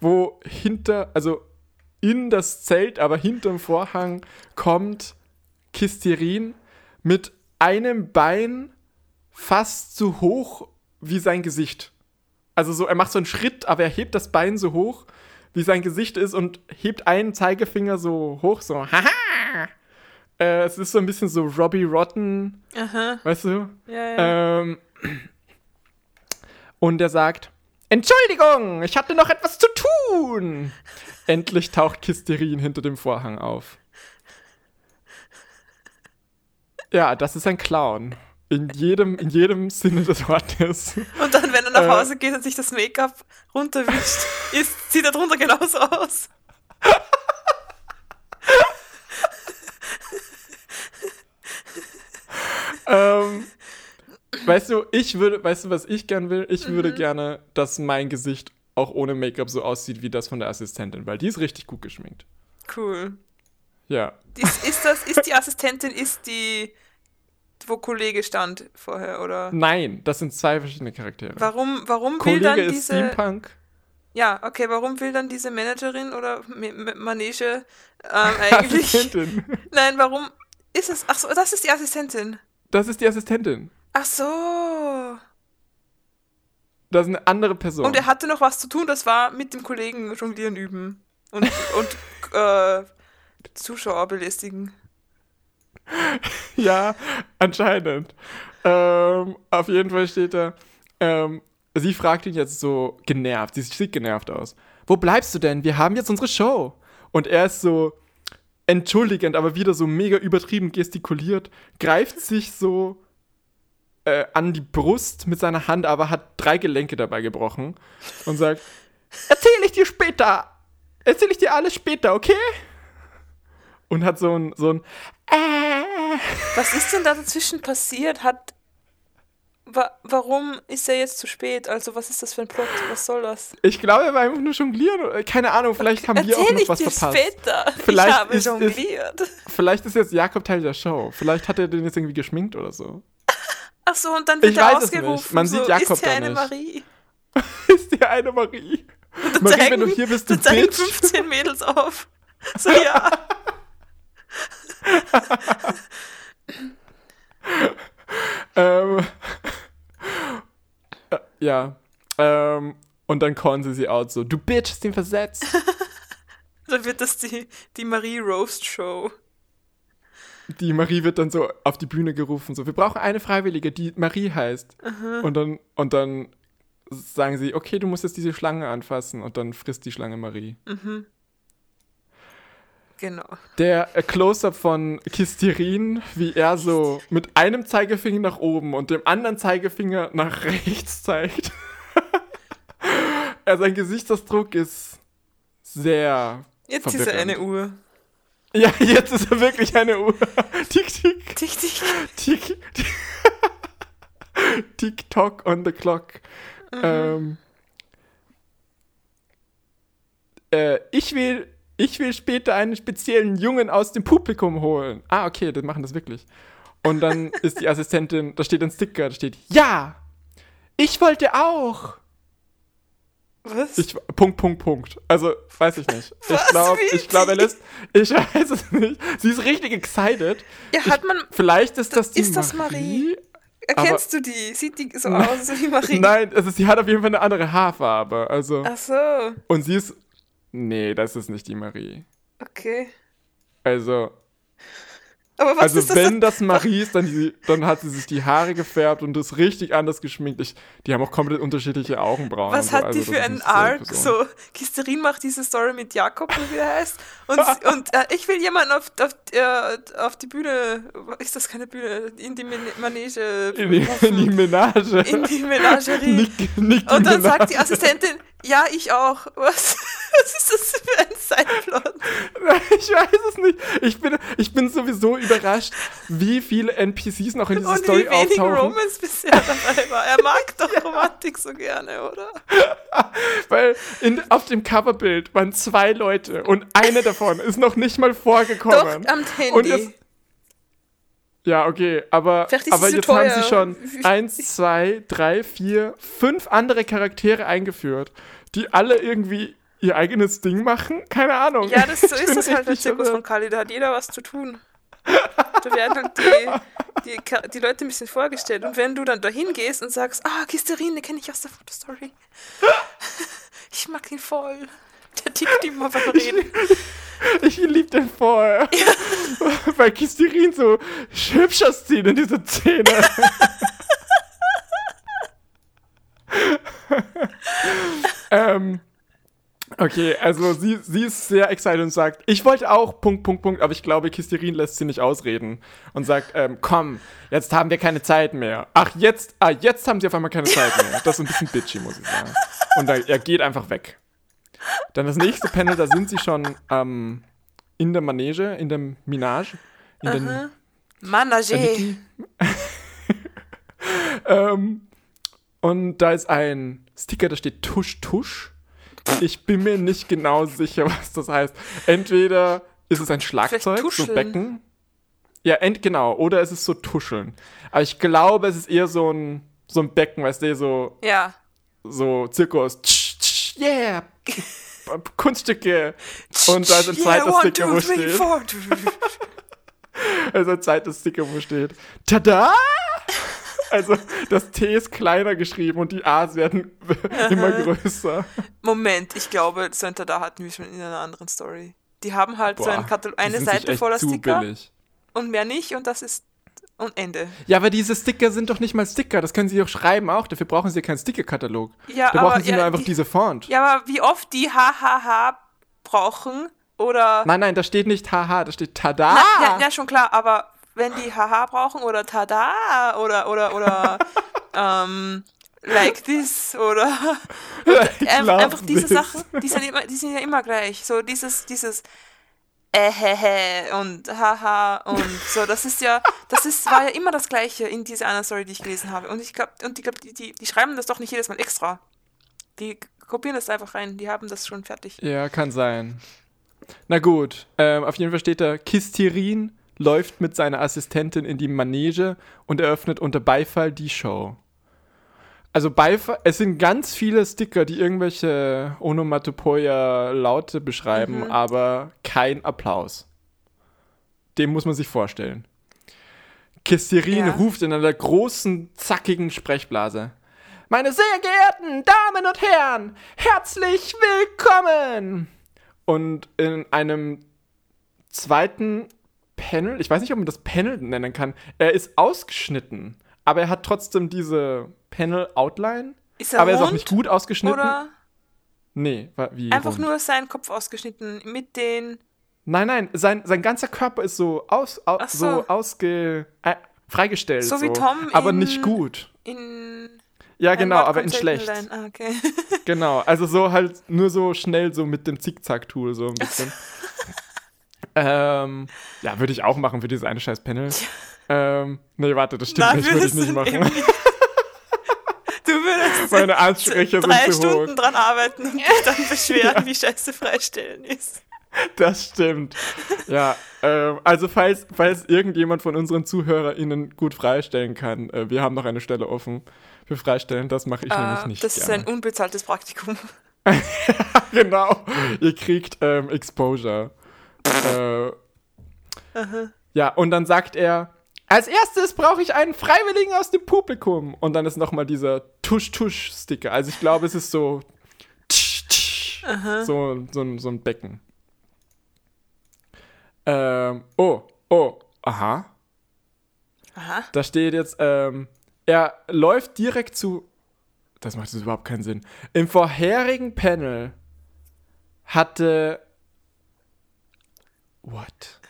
wo hinter, also in das Zelt, aber hinterm Vorhang kommt Kisterin mit einem Bein fast so hoch wie sein Gesicht. Also so, er macht so einen Schritt, aber er hebt das Bein so hoch, wie sein Gesicht ist und hebt einen Zeigefinger so hoch, so, haha! Äh, es ist so ein bisschen so Robbie Rotten, Aha. weißt du? Ja, ja. Ähm, und er sagt, Entschuldigung, ich hatte noch etwas zu tun. Endlich taucht Kisterin hinter dem Vorhang auf. Ja, das ist ein Clown. In jedem, in jedem Sinne des Wortes.
Und dann, nach äh. Hause geht und sich das Make-up runterwischt, [laughs] ist, sieht er drunter genauso aus.
ähm, Weißt du, ich würde, weißt du, was ich gern will? Ich mhm. würde gerne, dass mein Gesicht auch ohne Make-up so aussieht wie das von der Assistentin, weil die ist richtig gut geschminkt.
Cool.
Ja.
Ist, ist das, ist die Assistentin, ist die, wo Kollege stand vorher, oder?
Nein, das sind zwei verschiedene Charaktere.
Warum, warum
Kollege
will dann
ist diese... Steampunk.
Ja, okay, warum will dann diese Managerin oder Manege ähm, [laughs] eigentlich... Assistentin. [laughs] Nein, warum ist es... Ach so, das ist die Assistentin.
Das ist die Assistentin.
Ach so.
Das ist eine andere Person.
Und er hatte noch was zu tun, das war mit dem Kollegen jonglieren üben. Und, und äh, Zuschauer belästigen. [laughs]
ja, anscheinend. Ähm, auf jeden Fall steht da, ähm, sie fragt ihn jetzt so genervt, sie sieht genervt aus. Wo bleibst du denn? Wir haben jetzt unsere Show. Und er ist so entschuldigend, aber wieder so mega übertrieben gestikuliert, greift sich so äh, an die Brust mit seiner Hand, aber hat drei Gelenke dabei gebrochen und sagt: Erzähle ich dir später. Erzähle ich dir alles später, okay? Und hat so ein, so ein äh.
Was ist denn da dazwischen passiert? Hat Wa warum ist er jetzt zu spät? Also, was ist das für ein Plot? Was soll das?
Ich glaube, er war einfach nur jonglieren. Keine Ahnung, vielleicht haben wir auch noch was verpasst.
Später. Vielleicht ich habe ist, jongliert.
Ist, vielleicht ist jetzt Jakob Teil der Show. Vielleicht hat er den jetzt irgendwie geschminkt oder so.
Ach so, und dann wird
ich
er
weiß ausgerufen. Es nicht. Man so, sieht Jakob ist hier eine nicht.
Marie? [laughs]
ist hier eine Marie? Marie, zeigen, wenn du hier bist, du
zeigen 15 Mädels auf. [laughs] So, ja.
Ähm, äh, ja. Ähm, und dann callen sie sie out so, du Bitch, hast ihn versetzt. [laughs]
dann wird das die, die Marie Roast Show
die Marie wird dann so auf die Bühne gerufen, so, wir brauchen eine Freiwillige, die Marie heißt. Und dann, und dann sagen sie, okay, du musst jetzt diese Schlange anfassen und dann frisst die Schlange Marie. Mhm.
Genau.
Der Close-up von Kistirin, wie er so mit einem Zeigefinger nach oben und dem anderen Zeigefinger nach rechts zeigt. [laughs] er, sein Gesichtsausdruck ist sehr.
Jetzt ist er eine Uhr.
Ja, jetzt ist er wirklich eine Uhr. [laughs] tick, tick.
Tick, tick.
Tick, tick. [laughs] Tick, tock on the clock. Mhm. Ähm, äh, ich will, ich will später einen speziellen Jungen aus dem Publikum holen. Ah, okay, die machen das wirklich. Und dann [laughs] ist die Assistentin, da steht ein Sticker, da steht, ja, ich wollte auch. Was? Ich, Punkt, Punkt, Punkt. Also, weiß ich nicht. Was? Ich glaube, ich glaube, er lässt. Ich [laughs] weiß es nicht. Sie ist richtig excited.
Ja, hat man.
Ich, vielleicht ist das die
Ist das Marie? Marie? Erkennst aber, du die? Sieht die so aus [laughs] wie Marie?
Nein, also sie hat auf jeden Fall eine andere Haarfarbe. Also.
Ach so.
Und sie ist. Nee, das ist nicht die Marie.
Okay.
Also, aber was also ist das wenn das Marie ist, dann, die, dann hat sie sich die Haare gefärbt und ist richtig anders geschminkt. Ich, die haben auch komplett unterschiedliche Augenbrauen.
Was hat also, die für einen Arc? So, Kisterin macht diese Story mit Jakob, wie er heißt. Und, [laughs] und äh, ich will jemanden auf, auf, äh, auf die Bühne, ist das keine Bühne, in die Manege.
In die, in die Menage.
In die Menagerie. [laughs] Nicht, nicht und dann Menage. sagt die Assistentin, ja, ich auch. Was, [laughs] was ist das für ein Sideplot?
Ich weiß es nicht. Ich bin, ich bin sowieso überrascht, wie viele NPCs noch in dieser Und Story auftauchen. Wie wenig
Romance bisher dabei war. Er mag doch [laughs] Romantik so gerne, oder? [laughs]
Weil in, auf dem Coverbild waren zwei Leute und eine davon ist noch nicht mal vorgekommen.
Doch, am Handy.
Das, ja, okay, aber, aber jetzt teuer. haben sie schon eins, zwei, drei, vier, fünf andere Charaktere eingeführt, die alle irgendwie ihr eigenes Ding machen? Keine Ahnung.
Ja, das, [laughs] so ist das halt der Zirkus von Kali, da hat jeder was zu tun. Da werden halt die, die, die, Leute ein bisschen vorgestellt. Und wenn du dann dahin gehst und sagst, ah, Kisterin, den kenne ich aus der Fotostory. [laughs] Ich mag ihn voll. Der tickt immer beim Reden.
Ich liebe den voll. Ja. Weil Kisterin so hübsch aussieht in dieser Szene. [laughs] ähm, Okay, also sie, sie ist sehr excited und sagt, ich wollte auch, Punkt, Punkt, Punkt, aber ich glaube, Kisterin lässt sie nicht ausreden und sagt, ähm, komm, jetzt haben wir keine Zeit mehr. Ach, jetzt, ah, jetzt haben sie auf einmal keine Zeit mehr. [laughs] Das ist ein bisschen bitchy, muss ich sagen. Und da, er geht einfach weg. Dann das nächste Panel, da sind sie schon ähm, in der Manege, in der Minage. In uh -huh.
Manage. [laughs]
ähm, und da ist ein Sticker, da steht Tusch Tusch. Ich bin mir nicht genau sicher, [laughs] was das heißt. Entweder ist es ein Schlagzeug, so ein Becken. Ja, ent, genau. Oder es ist so Tuscheln. Aber ich glaube, es ist eher so ein, so ein Becken, weißt du, so.
Ja.
So Zirkus. Yeah! [laughs] Kunststücke. Und da ist ein zweites yeah, Sticker, wo steht. also [laughs] ein zweites Sticker, wo steht. Tada! Also das T ist kleiner geschrieben und die A's werden [laughs] immer größer.
Moment, ich glaube, Center da hatten wir schon in einer anderen Story. Die haben halt Boah, so ein Katalog, eine Seite voller Sticker billig. und mehr nicht und das ist und Ende.
Ja, aber diese Sticker sind doch nicht mal Sticker. Das können Sie doch schreiben auch. Dafür brauchen Sie keinen Sticker-Katalog.
Ja,
da
aber,
brauchen Sie
ja,
nur einfach
die,
diese Font.
Ja, aber wie oft die HHH brauchen oder.
Nein, nein, da steht nicht HH, da steht Tada.
Na, ja, ja, schon klar, aber wenn die Haha brauchen oder Tada oder oder oder [laughs] ähm, like this oder [laughs] ähm, [laughs] einfach diese. Sachen, die sind, immer, die sind ja immer gleich. So dieses, dieses Ähehe und Haha und so, das ist ja, das ist, war ja immer das Gleiche in dieser anderen Story, die ich gelesen habe. Und ich glaube, und ich glaube, die, die, die schreiben das doch nicht jedes Mal extra. Die kopieren das einfach rein, die haben das schon fertig.
Ja, kann sein. Na gut, ähm, auf jeden Fall steht da Kistirin läuft mit seiner Assistentin in die Manege und eröffnet unter Beifall die Show. Also Beifall, es sind ganz viele Sticker, die irgendwelche Onomatopoeia-Laute beschreiben, mhm. aber kein Applaus. Dem muss man sich vorstellen. Kisterin ja. ruft in einer großen, zackigen Sprechblase. Meine sehr geehrten Damen und Herren, herzlich willkommen! Und in einem zweiten Panel, ich weiß nicht, ob man das Panel nennen kann, er ist ausgeschnitten, aber er hat trotzdem diese Panel-Outline. Ist er aber er ist auch nicht gut ausgeschnitten. Oder? Nee, wie?
Einfach rund? nur sein Kopf ausgeschnitten mit den.
Nein, nein, sein, sein ganzer Körper ist so, aus, au, so. so ausge. Äh, freigestellt. So, so wie Tom. Aber in, nicht gut.
In.
Ja, genau, aber in schlecht.
Ah, okay.
genau, also so halt nur so schnell so mit dem Zickzack-Tool so ein bisschen. [laughs] Ähm, ja, würde ich auch machen für dieses eine scheiß Panel. Ähm, nee, warte, das stimmt Nein, nicht, würde ich nicht machen. [laughs]
du würdest [laughs]
meine Ansprüche sind
drei
zu
Stunden
hoch.
dran arbeiten und dich dann beschweren, [laughs] wie scheiße Freistellen ist.
Das stimmt. Ja, ähm, also falls, falls irgendjemand von unseren ZuhörerInnen gut freistellen kann, äh, wir haben noch eine Stelle offen für Freistellen, das mache ich äh, nämlich nicht
Das gerne. ist ein unbezahltes Praktikum.
genau, ihr kriegt ähm, Exposure. Äh, ja, und dann sagt er, als erstes brauche ich einen Freiwilligen aus dem Publikum. Und dann ist nochmal dieser Tusch-Tusch-Sticker. Also ich glaube, es ist so so, so, so ein Becken. Ähm, oh, oh, aha.
Aha.
Da steht jetzt, ähm, er läuft direkt zu. Das macht jetzt überhaupt keinen Sinn. Im vorherigen Panel hatte. What?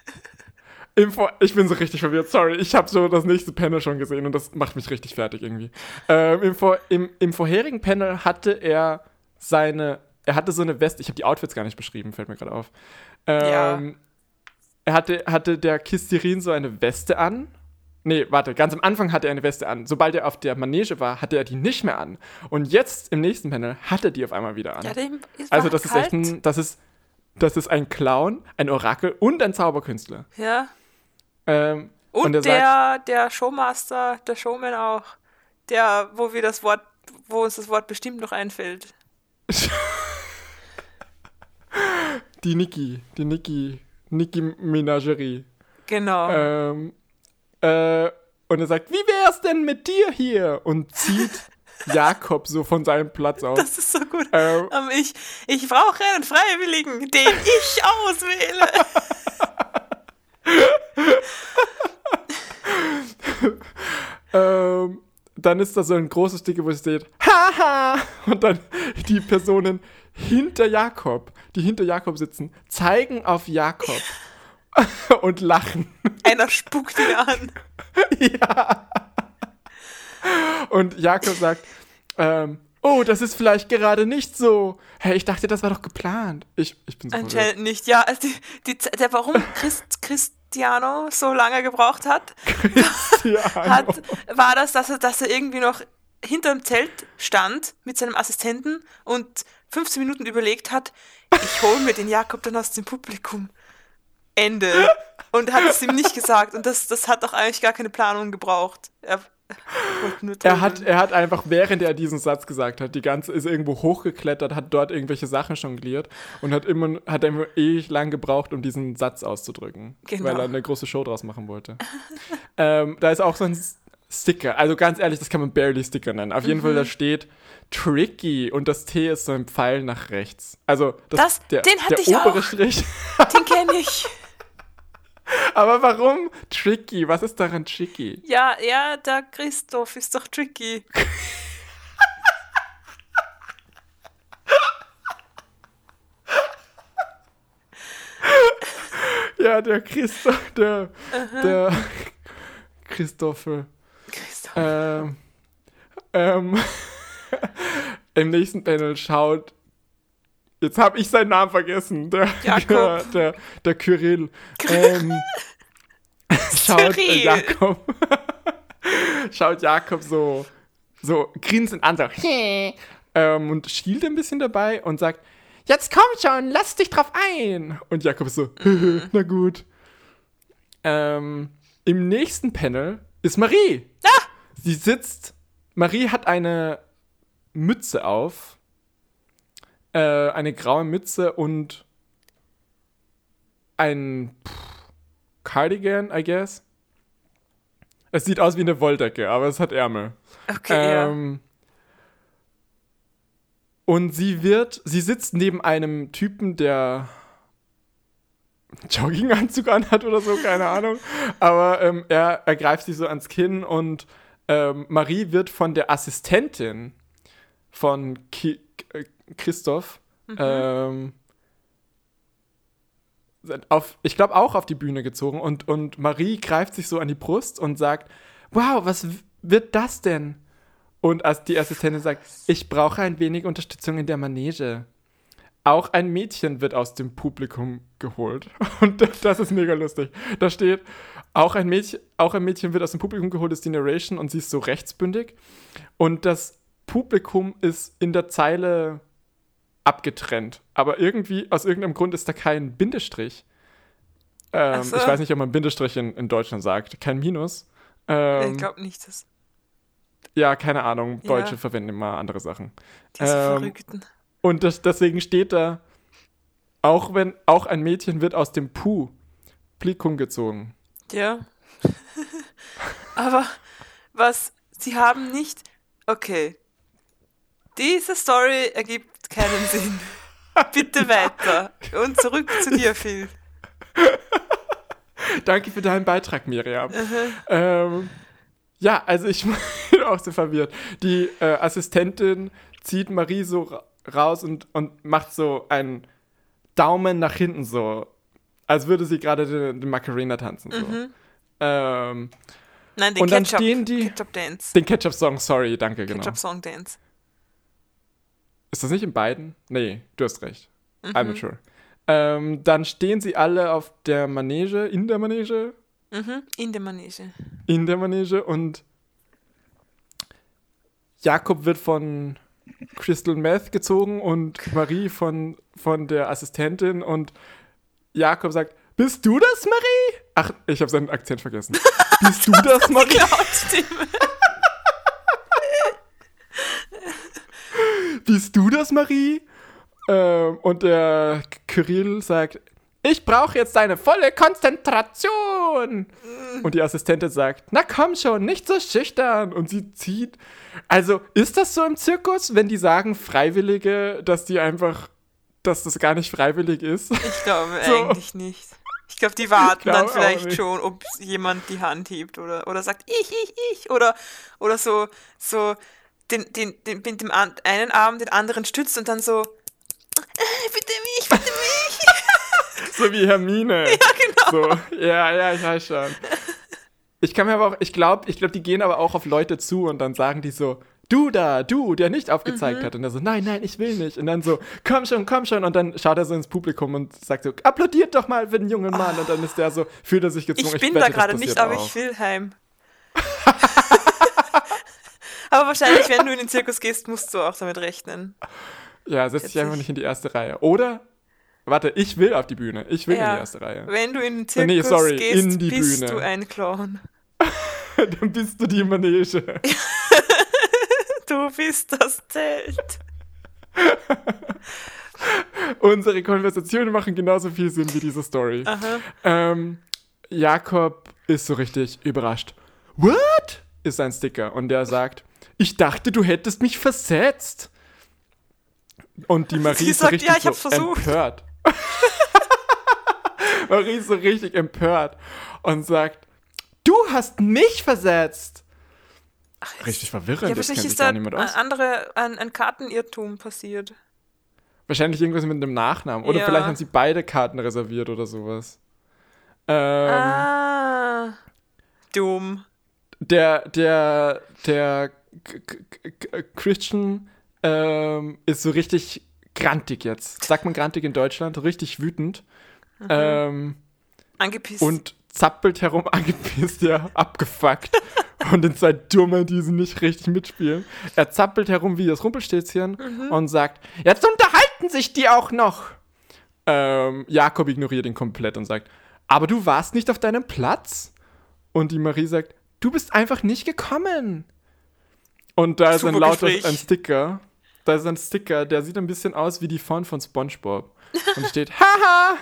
Im Vor ich bin so richtig verwirrt, sorry. Ich habe so das nächste Panel schon gesehen und das macht mich richtig fertig irgendwie. Ähm, im, Vor im, Im vorherigen Panel hatte er seine. Er hatte so eine Weste. Ich habe die Outfits gar nicht beschrieben, fällt mir gerade auf. Ähm, ja. Er hatte, hatte der Kistirin so eine Weste an Nee, warte, ganz am Anfang hatte er eine Weste an. Sobald er auf der Manege war, hatte er die nicht mehr an. Und jetzt im nächsten Panel hat er die auf einmal wieder an.
Ja, dem
ist also das kalt. ist echt ein, das ist, das ist ein Clown, ein Orakel und ein Zauberkünstler.
Ja.
Ähm,
und, und der, sagt, der Showmaster, der Showman auch, der, wo wir das Wort, wo uns das Wort bestimmt noch einfällt. [laughs]
die Niki, die Niki, Niki Menagerie.
Genau.
Ähm, äh, und er sagt, wie wär's denn mit dir hier? Und zieht Jakob so von seinem Platz aus.
Das ist so gut. Ähm, um, ich, ich brauche einen Freiwilligen, den ich auswähle. [laughs]
ähm, dann ist da so ein großes Sticker, wo es steht, haha! Und dann die Personen hinter Jakob, die hinter Jakob sitzen, zeigen auf Jakob. [laughs] und lachen.
Einer spuckt ihn an. [laughs]
ja. Und Jakob sagt, ähm, oh, das ist vielleicht gerade nicht so. Hey, ich dachte, das war doch geplant. Ich, ich bin so
Anscheinend nicht, ja. Also die, die, der, warum Christ, Cristiano so lange gebraucht hat, [laughs] [laughs] hat war das, dass er, dass er irgendwie noch hinter dem Zelt stand mit seinem Assistenten und 15 Minuten überlegt hat, ich hole mir den Jakob dann aus dem Publikum. Ende. Und hat es ihm nicht gesagt. Und das, das hat doch eigentlich gar keine Planung gebraucht. Er,
er hat, er hat einfach, während er diesen Satz gesagt hat, die ganze ist irgendwo hochgeklettert, hat dort irgendwelche Sachen jongliert und hat immer, hat immer ewig lang gebraucht, um diesen Satz auszudrücken. Genau. Weil er eine große Show draus machen wollte. [laughs] ähm, da ist auch so ein Sticker. Also ganz ehrlich, das kann man barely Sticker nennen. Auf jeden mhm. Fall, da steht tricky und das T ist so ein Pfeil nach rechts. Also das,
das
der,
den hatte
der
ich
obere
auch.
Strich.
Den kenne ich. [laughs]
Aber warum tricky? Was ist daran tricky?
Ja, ja, der Christoph ist doch tricky.
ja, der Christoph, der, uh der Christophe.
Christoph.
Ähm, ähm, [laughs] Im nächsten Panel schaut Jetzt habe ich seinen Namen vergessen. Der,
Jakob.
Der, der, der Kyrill. Ähm, [laughs] [laughs] schaut äh, Jakob. [laughs] schaut Jakob so, so grinsend an, so, ähm, und schielt ein bisschen dabei und sagt, jetzt komm schon, lass dich drauf ein. Und Jakob ist so, na gut. Ähm, Im nächsten Panel ist Marie.
Ah!
Sie sitzt, Marie hat eine Mütze auf äh, eine graue Mütze und ein pff, Cardigan, I guess. Es sieht aus wie eine Wolldecke, aber es hat Ärmel.
Okay. Ähm, ja.
Und sie wird, sie sitzt neben einem Typen, der Jogginganzug anhat oder so, keine Ahnung. Aber ähm, er ergreift sie so ans Kinn und ähm, Marie wird von der Assistentin von Ki Christoph mhm. ähm, auf, ich glaube auch auf die Bühne gezogen und, und Marie greift sich so an die Brust und sagt, wow, was wird das denn? Und als die Assistentin sagt, ich brauche ein wenig Unterstützung in der Manege. Auch ein Mädchen wird aus dem Publikum geholt. [laughs] Und das ist mega lustig. Da steht, auch ein Mädchen, auch ein Mädchen wird aus dem Publikum geholt, ist die Narration und sie ist so rechtsbündig. Und das Publikum ist in der Zeile abgetrennt. Aber irgendwie, aus irgendeinem Grund ist da kein Bindestrich. Ähm, so. Ich weiß nicht, ob man Bindestrich in, in Deutschland sagt. Kein Minus.
Ähm, ich glaube nicht. Das
ja, keine Ahnung. Deutsche ja. verwenden immer andere Sachen. Diese ähm, Verrückten. Und das, deswegen steht da, auch wenn, auch ein Mädchen wird aus dem Puh Publikum gezogen.
Ja. [laughs] Aber was, sie haben nicht, okay, diese Story ergibt keinen Sinn. [laughs] Bitte weiter. Und zurück zu dir, Phil.
Danke für deinen Beitrag, Miriam. Ähm, ja, also ich [laughs] bin auch so verwirrt. Die äh, Assistentin zieht Marie so raus und, und macht so einen Daumen nach hinten so. Als würde sie gerade den, den Macarena tanzen. So. Mhm. Ähm,
Nein, den und Ketchup, dann stehen die, Ketchup Dance.
Den Ketchup-Song, sorry, danke, genau.
Ketchup-Song Dance.
Ist das nicht in beiden? Nee, du hast recht. Mhm. I'm not sure. Ähm, dann stehen sie alle auf der Manege, in der Manege.
Mhm, in der Manege.
In der Manege und Jakob wird von Crystal Meth gezogen und Marie von, von der Assistentin und Jakob sagt, bist du das, Marie? Ach, ich habe seinen Akzent vergessen. [laughs] Bist du das, Marie? Bist du das, Marie? Ähm, und der Kyrill sagt, ich brauche jetzt deine volle Konzentration. Und die Assistentin sagt, na komm schon, nicht so schüchtern. Und sie zieht. Also, ist das so im Zirkus, wenn die sagen Freiwillige, dass die einfach, dass das gar nicht freiwillig ist?
Ich glaube [laughs] so. eigentlich nicht. Ich glaube, die warten glaub dann vielleicht schon, ob jemand die Hand hebt oder, oder sagt, ich, ich, ich. Oder, oder so, so den, den, den, mit dem einen Arm den anderen stützt und dann so, äh, bitte mich, bitte mich. [laughs]
so wie Hermine.
Ja, genau.
So, ja, ja, ich weiß schon. Ich kann mir aber auch, ich glaube, ich glaube, die gehen aber auch auf Leute zu und dann sagen die so, du da, du, der nicht aufgezeigt mhm. hat. Und er so, nein, nein, ich will nicht. Und dann so, komm schon, komm schon. Und dann schaut er so ins Publikum und sagt so, applaudiert doch mal für den jungen Mann. Oh. Und dann ist der so, fühlt er sich gezwungen.
Ich bin ich da gerade nicht, aber auch. ich will heim. Aber wahrscheinlich, wenn du in den Zirkus gehst, musst du auch damit rechnen.
Ja, setz dich einfach nicht in die erste Reihe. Oder, warte, ich will auf die Bühne. Ich will ja, in die erste Reihe.
Wenn du in den Zirkus nee, sorry, gehst, in die bist Bühne. du ein Clown. [laughs]
dann bist du die Manege. [laughs]
du bist das Zelt. [laughs]
Unsere Konversationen machen genauso viel Sinn wie diese Story. Ähm, Jakob ist so richtig überrascht. What? Ist ein Sticker. Und der sagt, ich dachte, du hättest mich versetzt. Und die Marie ist so richtig ja, so empört. [laughs] Marie ist so richtig empört und sagt, du hast mich versetzt. Ach, richtig verwirrend. Ja,
wahrscheinlich ist da ein, andere, ein, ein Kartenirrtum passiert.
Wahrscheinlich irgendwas mit dem Nachnamen. Oder ja. vielleicht haben sie beide Karten reserviert oder sowas. Ähm,
ah. Dumm.
Der, der, der Christian ähm, ist so richtig grantig jetzt. Sagt man grantig in Deutschland? Richtig wütend. Mhm. Ähm,
angepisst.
Und zappelt herum, [laughs] angepisst, ja, abgefuckt. und den zwei Dumme, die sie nicht richtig mitspielen. Er zappelt herum wie das Rumpelstilzchen mhm. und sagt, jetzt unterhalten sich die auch noch. Ähm, Jakob ignoriert ihn komplett und sagt, aber du warst nicht auf deinem Platz? Und die Marie sagt, du bist einfach nicht gekommen. Und da ist ein lauter ein Sticker da ist ein Sticker, der sieht ein bisschen aus wie die Font von SpongeBob. Und steht [laughs] Haha!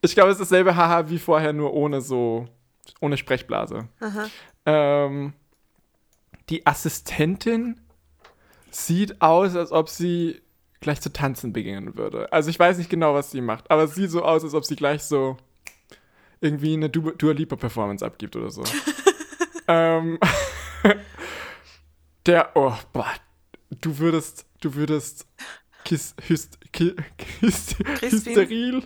ich glaube, es ist dasselbe Haha wie vorher, nur ohne so, ohne Sprechblase. Ähm, die Assistentin sieht aus, als ob sie gleich zu tanzen beginnen würde. Also ich weiß nicht genau, was sie macht, aber es sieht so aus, als ob sie gleich so irgendwie eine Dua Lipa Performance abgibt oder so. [laughs] ähm, [laughs] der, oh, boah, du würdest, du würdest Kis, Hyst, Ki, Hyst, Hysteril,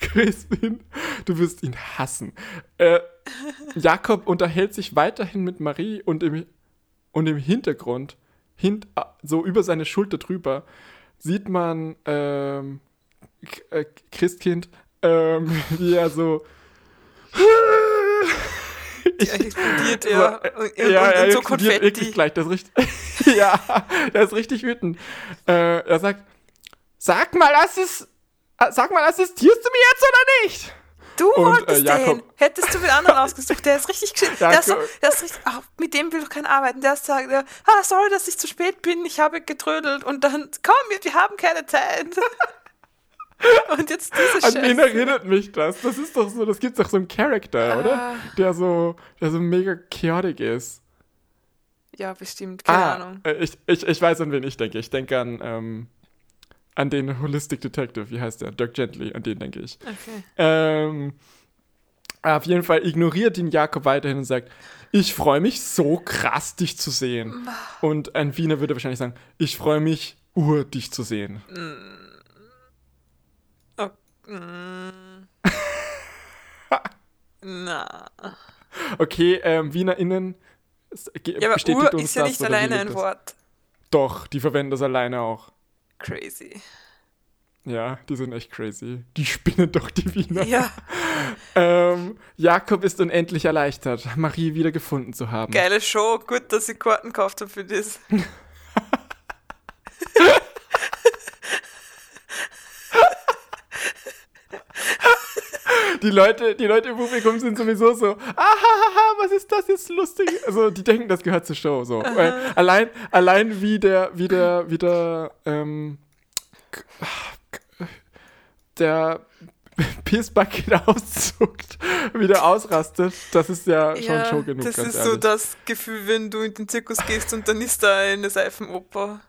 Crispin, du wirst ihn hassen. Äh, Jakob unterhält sich weiterhin mit Marie und im, und im Hintergrund, hint, so über seine Schulter drüber, sieht man ähm, äh, Christkind, ähm, [laughs] wie er so ich, explodiert er. [laughs] So, und, ja, und, er so explodiert wirklich gleich. Das ist richtig, [laughs] ja, er ist richtig wütend. Äh, er sagt, sag mal, assist, äh, sag mal, assistierst du mir jetzt oder nicht?
Du und, wolltest äh, Jakob, den. Hättest du den anderen ausgesucht. Der ist richtig. Der, ist der ist richtig, ach, mit dem will doch keiner arbeiten. Der sagt, ah, sorry, dass ich zu spät bin. Ich habe getrödelt. Und dann, komm, wir haben keine Zeit. [laughs] [laughs]
Und jetzt diese An wen erinnert mich das? Das ist doch so, das gibt doch so einen Charakter, ah. oder? Der so, der so mega chaotic ist.
Ja, bestimmt, keine ah, Ahnung.
Äh, ich, ich, ich weiß, an wen ich denke. Ich denke an, ähm, an den Holistic Detective, wie heißt der? Dirk Gently, an den denke ich. Okay. Ähm, auf jeden Fall ignoriert ihn Jakob weiterhin und sagt, ich freue mich so krass, dich zu sehen. Und ein Wiener würde wahrscheinlich sagen, ich freue mich, ur dich zu sehen. Mm. Mm. [laughs] Na. Okay, ähm, WienerInnen
ja, aber Ur uns ist ja nicht alleine ein Wort.
Doch, die verwenden das alleine auch.
Crazy.
Ja, die sind echt crazy. Die spinnen doch die Wiener. Ja. [laughs] ähm, Jakob ist unendlich erleichtert, Marie wieder gefunden zu haben.
Geile Show, gut, dass ich Karten gekauft habe für das. [laughs]
die Leute, die Leute im Publikum sind sowieso so, ahaha, was ist das jetzt lustig? Also die denken, das gehört zur Show. So. Weil allein, allein wie der, wie der, wie der, ähm, der Pissbucket [laughs] auszuckt, wieder ausrastet, das ist ja, ja schon Show genug.
Das ist ehrlich. so das Gefühl, wenn du in den Zirkus gehst und dann ist da eine Seifenoper.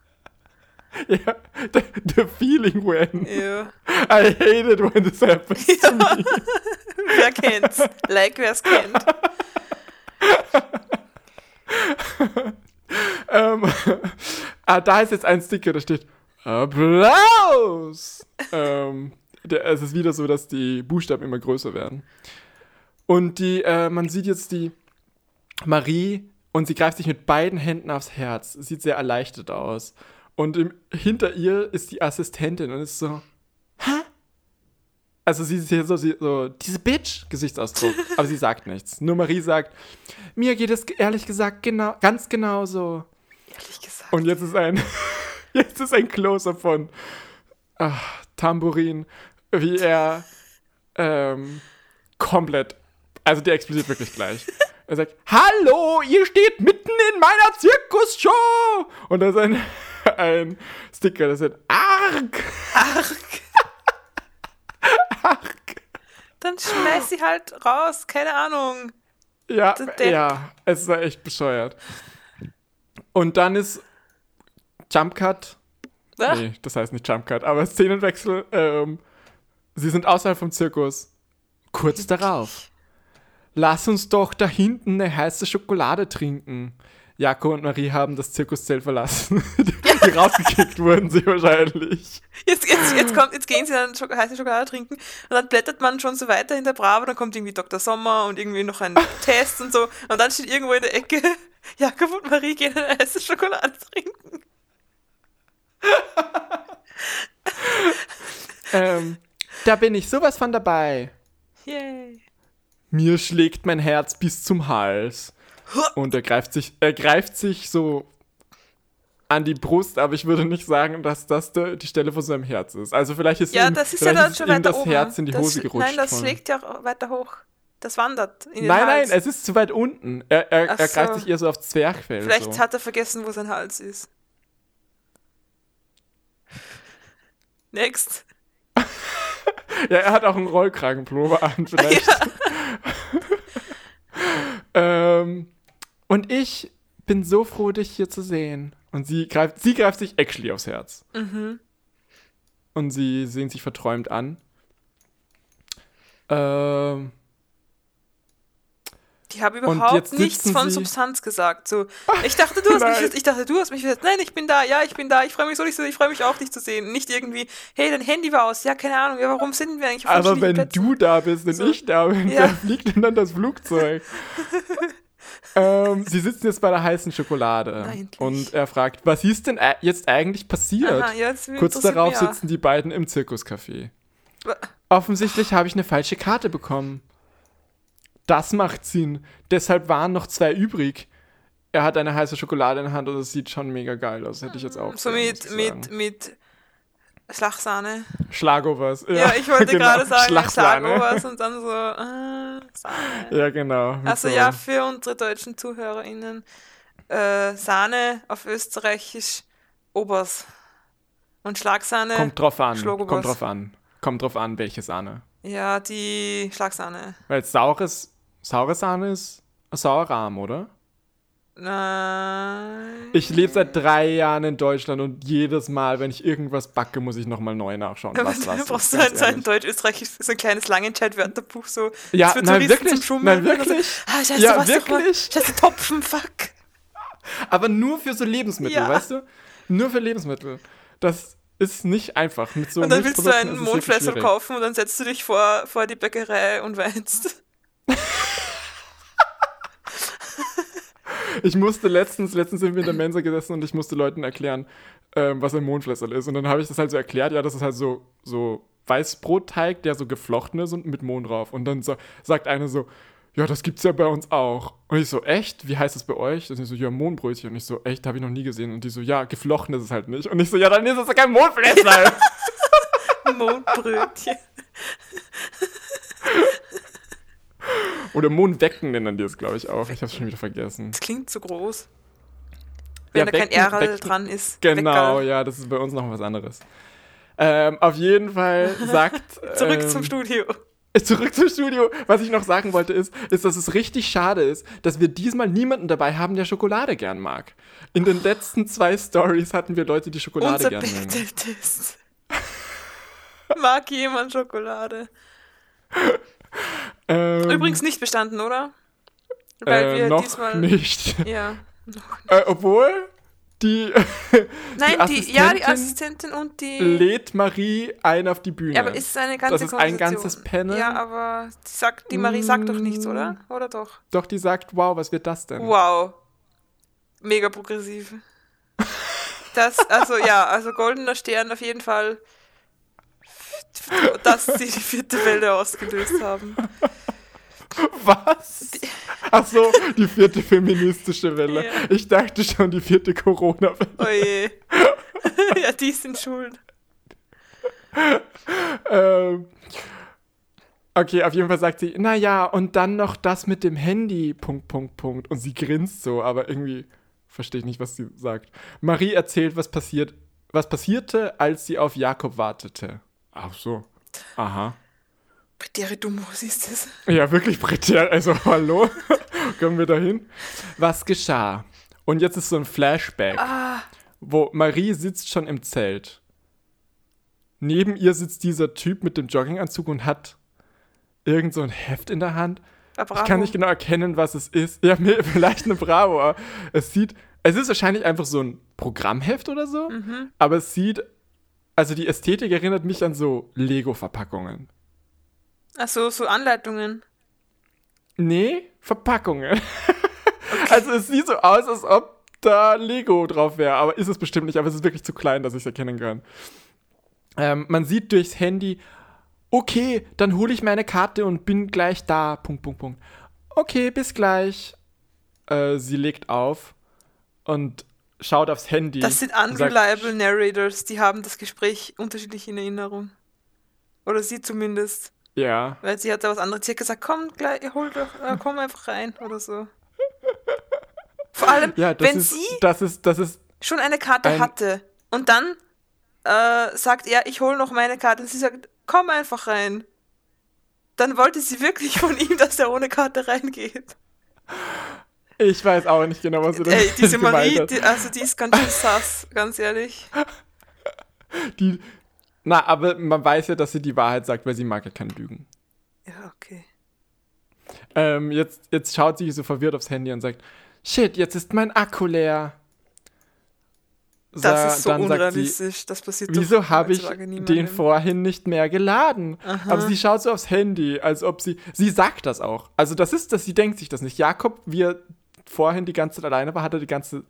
[laughs]
Ja, the, the, feeling when. Ja. I hate it when this happens ja. to me.
Wer kennt's? [laughs] Like, wer's kennt.
ähm, ah, da ist jetzt ein Sticker, da steht Applaus! ähm, der, es ist wieder so, dass die Buchstaben immer größer werden. Und die, äh, man sieht jetzt die Marie und sie greift sich mit beiden Händen aufs Herz. Sieht sehr erleichtert aus. Und im, hinter ihr ist die Assistentin und ist so, hä? Also sie ist hier so, sie, so diese Bitch, Gesichtsausdruck. [laughs] aber sie sagt nichts. Nur Marie sagt, mir geht es ehrlich gesagt genau, ganz genau so. Ehrlich gesagt. Und jetzt ist ein, [laughs] jetzt ist ein Closer von ach, Tambourin, wie er ähm, komplett, also der explodiert wirklich gleich. [laughs] Er sagt, hallo, ihr steht mitten in meiner Zirkusshow! Und da ist ein ein Sticker, das ist Arg! Arg!
Arg! Dann schmeiß sie halt raus, keine Ahnung.
Ja, ja, es war echt bescheuert. Und dann ist Jump Cut. Ah. Nee, das heißt nicht Jump Cut, aber Szenenwechsel. Ähm, sie sind außerhalb vom Zirkus. Kurz darauf. Lass uns doch da hinten eine heiße Schokolade trinken. Jakob und Marie haben das Zirkuszelt verlassen. [laughs] die rausgekickt wurden sie wahrscheinlich.
Jetzt, jetzt, jetzt, kommt, jetzt gehen sie dann Schok heiße Schokolade trinken und dann blättert man schon so weiter in der Bravo, dann kommt irgendwie Dr. Sommer und irgendwie noch ein [laughs] Test und so und dann steht irgendwo in der Ecke, [laughs] Jakob und Marie gehen eine heiße Schokolade trinken.
ähm, da bin ich sowas von dabei. Yay. Mir schlägt mein Herz bis zum Hals. Und er greift sich, er greift sich so an die Brust, aber ich würde nicht sagen, dass das de, die Stelle von seinem Herz ist. Also vielleicht ist
ja,
ihm,
das ist ja schon weiter
das. Herz in die
das,
Hose gerutscht.
Nein, das schlägt ja weiter hoch. Das wandert
in den Nein, Hals. nein, es ist zu weit unten. Er, er, er greift sich eher so aufs Zwerchfell.
Vielleicht
so.
hat er vergessen, wo sein Hals ist. [laughs] Next. [laughs]
ja, er hat auch einen Rollkragenpullover an, [laughs] vielleicht. Ähm, und ich bin so froh, dich hier zu sehen. Und sie greift, sie greift sich actually aufs Herz. Mhm. Und sie sehen sich verträumt an. Ähm.
Die haben überhaupt nichts von Substanz gesagt. So, [laughs] ich dachte, du hast mich, ich dachte, du hast mich Nein, ich bin da, ja, ich bin da, ich freue mich so, ich freue mich auch, dich zu sehen. Nicht irgendwie, hey, dein Handy war aus, ja, keine Ahnung, ja, warum sind wir eigentlich
auf Aber wenn Plätzen? du da bist und so. ich da bin, ja. wer fliegt denn dann das Flugzeug? [laughs] ähm, [laughs] sie sitzen jetzt bei der heißen Schokolade. Eigentlich. Und er fragt, was ist denn jetzt eigentlich passiert? Aha, jetzt Kurz darauf sitzen die beiden im Zirkuscafé. Offensichtlich habe ich eine falsche Karte bekommen. das macht Sinn. Deshalb waren noch zwei übrig. Er hat eine heiße Schokolade in der Hand und es sieht schon mega geil aus. Hätte ich jetzt auch.
So mit, mit, mit Schlagsahne.
Schlagovers.
Ja, ja ich wollte [laughs] genau. gerade sagen Schlagovers und dann so äh, [laughs] Sahne.
Ja, genau.
Also so. ja, für unsere deutschen ZuhörerInnen, äh, Sahne auf Österreichisch Obers. Und Schlagsahne.
Kommt drauf an. Schlagobers. Kommt drauf an. Kommt drauf an, welche Sahne.
Ja, die Schlagsahne.
Weil saures, saure Sahne ist Sauerrahm, oder?
Nein.
Ich lebe seit drei Jahren in Deutschland und jedes Mal, wenn ich irgendwas backe, muss ich nochmal neu nachschauen. Was was
du brauchst halt so ein Deutsch-Österreichisch, so ein kleines Langenscheid-Wörterbuch, so.
Ja, nein, wirklich. Zum nein, wirklich.
So, ah, scheiße, ja, wirklich. Scheiße, Topfen, fuck. [laughs]
Aber nur für so Lebensmittel, ja. weißt du? Nur für Lebensmittel. Das ist nicht einfach. Mit so
und dann willst du einen Mondflessel kaufen und dann setzt du dich vor, vor die Bäckerei und weinst. [laughs]
ich musste letztens, letztens sind wir in der Mensa gesessen und ich musste Leuten erklären, ähm, was ein Mondflessel ist. Und dann habe ich das halt so erklärt, ja, das ist halt so, so Weißbrotteig, der so geflochten ist und mit Mohn drauf. Und dann so, sagt eine so, ja, das gibt's ja bei uns auch. Und ich so, echt? Wie heißt das bei euch? Das ist so, ja, Mohnbrötchen. Und ich so, echt, habe ich noch nie gesehen. Und die so, ja, geflochten ist es halt nicht. Und ich so, ja, dann ist es ja kein Mondflessel. [laughs]
Mondbrötchen.
Oder Mondwecken nennen die es, glaube ich, auch. Ich habe es schon wieder vergessen.
Das klingt zu groß. Wenn ja, da kein R dran ist.
Genau, Wecker. ja, das ist bei uns noch was anderes. Ähm, auf jeden Fall sagt. [laughs]
Zurück ähm, zum Studio. [laughs]
Zurück zum Studio. Was ich noch sagen wollte, ist, ist, dass es richtig schade ist, dass wir diesmal niemanden dabei haben, der Schokolade gern mag. In den letzten zwei Stories hatten wir Leute, die Schokolade Unser gern mögen.
mag jemand Schokolade? [laughs] Ähm, Übrigens nicht bestanden, oder?
Weil äh, wir noch diesmal. Nicht. [laughs]
Ja.
Äh, obwohl die. [laughs]
Nein, die, die, ja, die Assistentin und die.
Lädt Marie ein auf die Bühne.
Ja, aber ist es eine ganze
Das ist ein ganzes Panel.
Ja, aber die, sagt, die Marie sagt doch nichts, oder? Mm. Oder doch?
Doch, die sagt, wow, was wird das denn?
Wow. Mega progressiv. Das, also ja, also goldener Stern auf jeden Fall dass sie die vierte Welle ausgelöst haben.
Was? Ach so, die vierte feministische Welle. Ja. Ich dachte schon, die vierte Corona-Welle.
Oh je. [laughs] ja, die sind schuld.
ähm, okay, auf jeden Fall sagt sie, naja, und dann noch das mit dem Handy, Punkt, Punkt, Punkt. Und sie grinst so, aber irgendwie verstehe ich nicht, was sie sagt. Marie erzählt, was passiert, was passierte, als sie auf Jakob wartete. Ach so. Aha.
Pretere Dumos ist es.
Ja, wirklich pretere. Also, hallo? [laughs] Kommen wir da hin? Was geschah? Und jetzt ist so ein Flashback, ah. wo Marie sitzt schon im Zelt. Neben ihr sitzt dieser Typ mit dem Jogginganzug und hat irgend so ein Heft in der Hand. Ich kann nicht genau erkennen, was es ist. Ja, [laughs] vielleicht eine Bravo. Es sieht, es ist wahrscheinlich einfach so ein Programmheft oder so, mhm. aber es sieht also die Ästhetik erinnert mich an so Lego-Verpackungen.
Ach so, so Anleitungen.
Nee, Verpackungen. Okay. Also es sieht so aus, als ob da Lego drauf wäre, aber ist es bestimmt nicht, aber es ist wirklich zu klein, dass ich es erkennen kann. Ähm, man sieht durchs Handy, okay, dann hole ich meine Karte und bin gleich da. Punkt, Punkt, Punkt. Okay, bis gleich. Äh, sie legt auf und schaut aufs Handy.
Das sind unreliable Narrators, die haben das Gespräch unterschiedlich in Erinnerung. Oder sie zumindest.
Ja.
Weil sie hat da was anderes. Sie hat gesagt, komm gleich, hol doch, äh, komm einfach rein oder so. Vor allem, ja, wenn
ist,
sie
das ist, das ist
schon eine Karte ein hatte und dann äh, sagt er, ich hole noch meine Karte und sie sagt, komm einfach rein. Dann wollte sie wirklich von ihm, dass er ohne Karte reingeht.
Ich weiß auch nicht genau, was du da
Ey, [laughs] diese Marie, die, also die ist ganz schön sass, ganz ehrlich.
Die, na, aber man weiß ja, dass sie die Wahrheit sagt, weil sie mag ja kein Lügen.
Ja, okay.
Ähm, jetzt, jetzt schaut sie so verwirrt aufs Handy und sagt, shit, jetzt ist mein Akku leer.
Das ist so unrealistisch, sie, das passiert
Wieso habe ich den vorhin nicht mehr geladen? Aha. Aber sie schaut so aufs Handy, als ob sie, sie sagt das auch. Also das ist, dass sie denkt sich das nicht. Jakob, wie er vorhin die ganze Zeit alleine war, hat er die ganze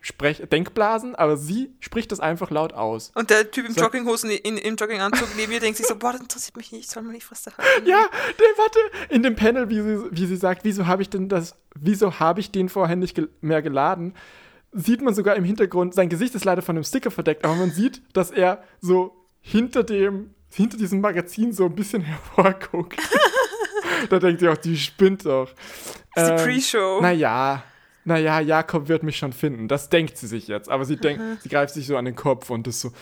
Sprech Denkblasen, aber sie spricht das einfach laut aus.
Und der Typ im so. Jogginghosen, in, im Jogginganzug neben mir denkt sich so, boah, das interessiert mich nicht, soll man nicht was da
haben. Ja, der, warte, in dem Panel, wie sie, wie sie sagt, wieso habe ich denn das, wieso habe ich den vorher nicht gel mehr geladen, sieht man sogar im Hintergrund, sein Gesicht ist leider von einem Sticker verdeckt, aber man sieht, dass er so hinter dem, hinter diesem Magazin so ein bisschen [laughs] hervorguckt. Da denkt ihr auch, die spinnt doch.
Das ist ähm, die Pre-Show.
Naja, naja, Jakob wird mich schon finden. Das denkt sie sich jetzt. Aber sie denkt, sie greift sich so an den Kopf und ist so.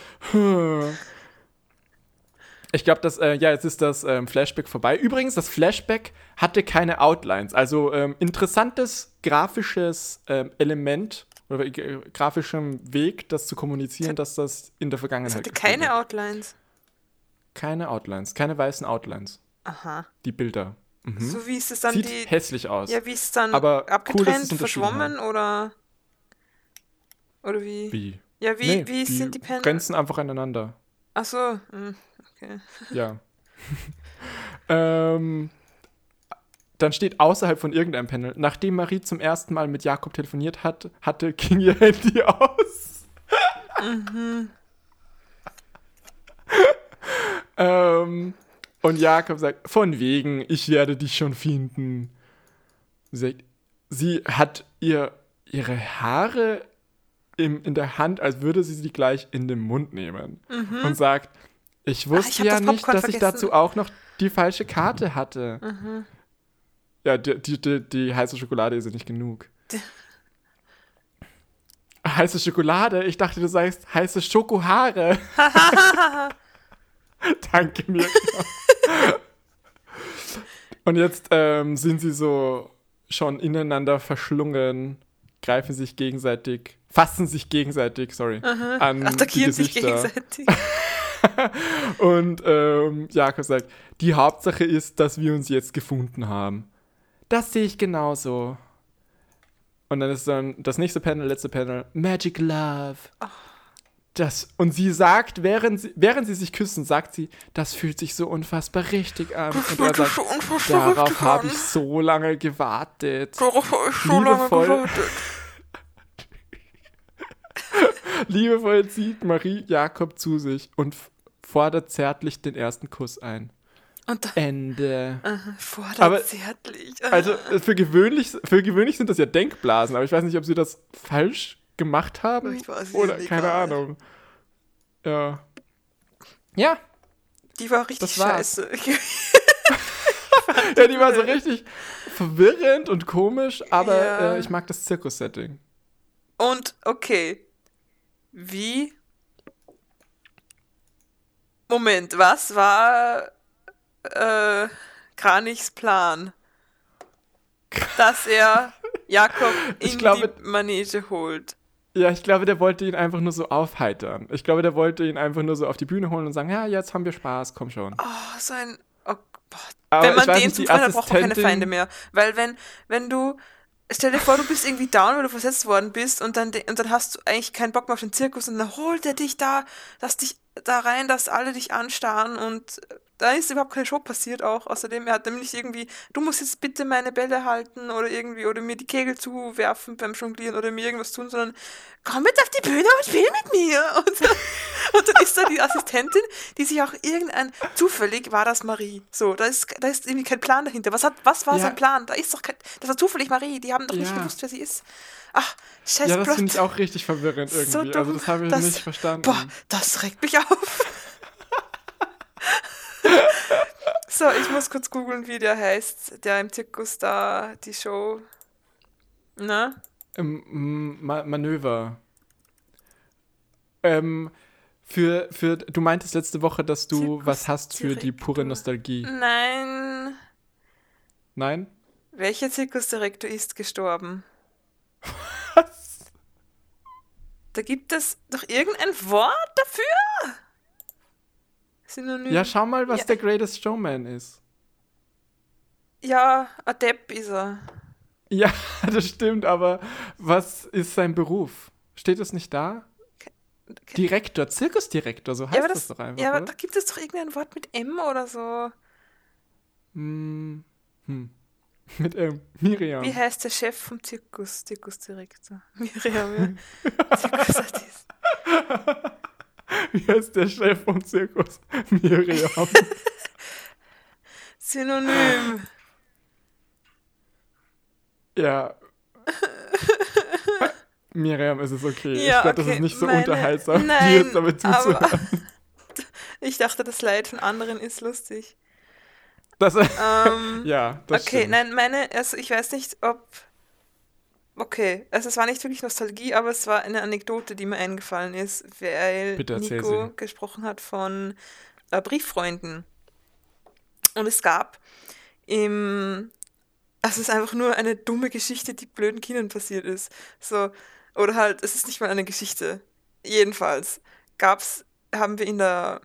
Ich glaube, dass, äh, ja, jetzt ist das ähm, Flashback vorbei. Übrigens, das Flashback hatte keine Outlines. Also ähm, interessantes grafisches ähm, Element oder äh, grafischem Weg, das zu kommunizieren, dass das in der Vergangenheit. Es
hatte keine Outlines.
Keine Outlines, keine weißen Outlines.
Aha.
Die Bilder.
Mhm. So wie ist es dann
Sieht
die.
hässlich aus.
Ja, wie ist es dann aber abgetrennt, cool, verschwommen oder. Oder wie?
Wie?
Ja, wie, nee, wie die sind die Panel?
Grenzen einfach aneinander.
Ach so, hm, okay.
Ja. [laughs] ähm, dann steht außerhalb von irgendeinem Panel, nachdem Marie zum ersten Mal mit Jakob telefoniert hat, hatte, ging ihr Handy [laughs] aus. mhm. [laughs] ähm, und Jakob sagt, von wegen, ich werde dich schon finden. Sie, sagt, sie hat ihr, ihre Haare im, in der Hand, als würde sie sie gleich in den Mund nehmen. Mhm. Und sagt, ich wusste Ach, ich ja das nicht, dass vergessen. ich dazu auch noch die falsche Karte hatte. Mhm. Ja, die, die, die, die, heiße Schokolade ist ja nicht genug. [laughs] heiße Schokolade? Ich dachte, du sagst heiße Schokohaare. [laughs] [laughs] Danke mir. Und jetzt ähm, sind sie so schon ineinander verschlungen, greifen sich gegenseitig, fassen sich gegenseitig, sorry,
Aha. an Attackieren sich gegenseitig. [laughs]
Und ähm, Jakob sagt, die Hauptsache ist, dass wir uns jetzt gefunden haben. Das sehe ich genauso. Und dann ist dann das nächste Panel, letzte Panel, Magic Love. Oh. Das, und sie sagt, während sie, während sie sich küssen, sagt sie, das fühlt sich so unfassbar richtig an.
Das
und er sagt,
so
darauf habe ich so lange gewartet.
Darauf habe ich so Liebevoll, lange gewartet. [laughs]
Liebevoll zieht Marie Jakob zu sich und fordert zärtlich den ersten Kuss ein.
Und
Ende.
Aha, fordert aber, zärtlich.
Also für gewöhnlich, für gewöhnlich sind das ja Denkblasen, aber ich weiß nicht, ob sie das falsch gemacht haben. Oder keine Ahnung. Ja. Ja.
Die war richtig scheiße. [laughs]
ja, die war so richtig verwirrend und komisch, aber ja. äh, ich mag das Zirkus-Setting.
Und okay. Wie? Moment, was war äh, Kranichs Plan? Dass er Jakob [laughs] in glaube, die Manege holt.
Ja, ich glaube, der wollte ihn einfach nur so aufheitern. Ich glaube, der wollte ihn einfach nur so auf die Bühne holen und sagen, ja, jetzt haben wir Spaß, komm schon.
Oh, so ein... Oh, boah. wenn man den zum Freund braucht man keine Feinde mehr. Weil wenn, wenn du... Stell dir vor, du bist irgendwie down, weil du versetzt worden bist und dann, und dann hast du eigentlich keinen Bock mehr auf den Zirkus und dann holt er dich da, dass dich da rein, dass alle dich anstarren und da ist überhaupt keine Show passiert auch. Außerdem, er hat nämlich irgendwie, du musst jetzt bitte meine Bälle halten oder irgendwie, oder mir die Kegel zuwerfen beim Jonglieren oder mir irgendwas tun, sondern komm mit auf die Bühne und spiel mit mir. [laughs] Und, und dann ist da die Assistentin, die sich auch irgendein, zufällig war das Marie. So, da ist, da ist irgendwie kein Plan dahinter. Was, hat, was war ja. sein Plan? Da ist doch kein, das war zufällig Marie, die haben doch ja. nicht gewusst, wer sie ist. Ach, scheiße.
Ja, das finde ich auch richtig verwirrend irgendwie. So also das habe ich das, nicht verstanden.
Boah, das regt mich auf. [laughs] so, ich muss kurz googeln, wie der heißt, der im Zirkus da die Show. Na?
Ähm, Ma Manöver. Ähm, für, für, du meintest letzte Woche, dass du Zirkus was hast für die pure Nostalgie.
Nein.
Nein?
Welcher Zirkusdirektor ist gestorben? Was? Da gibt es doch irgendein Wort dafür?
Synonym. Ja, schau mal, was ja. der Greatest Showman ist.
Ja, Adept ist er.
Ja, [laughs] das stimmt, aber was ist sein Beruf? Steht das nicht da? Direktor, Zirkusdirektor, so heißt ja, das, das, doch einfach.
Ja, aber oder? da gibt es doch irgendein Wort mit M oder so.
Hm. hm. [laughs] Mit M. Miriam.
Wie heißt der Chef vom Zirkus? Zirkusdirektor. [laughs] Miriam, ja. Zirkusartist.
Wie heißt der Chef vom Zirkus? [laughs] Miriam.
Synonym.
Ja. [laughs] Miriam, ist es okay. Ja, ich glaube, okay. das ist nicht so Meine, unterhaltsam, nein, dir jetzt damit zuzuhören. [laughs]
Ich dachte, das Leid von anderen ist lustig.
Das, ähm, ja, das
Okay, stimmt. nein, meine, also ich weiß nicht, ob. Okay, also es war nicht wirklich Nostalgie, aber es war eine Anekdote, die mir eingefallen ist, weil Nico gesprochen hat von äh, Brieffreunden. Und es gab im. Also es ist einfach nur eine dumme Geschichte, die blöden Kindern passiert ist. So, oder halt, es ist nicht mal eine Geschichte. Jedenfalls gab's, haben wir in der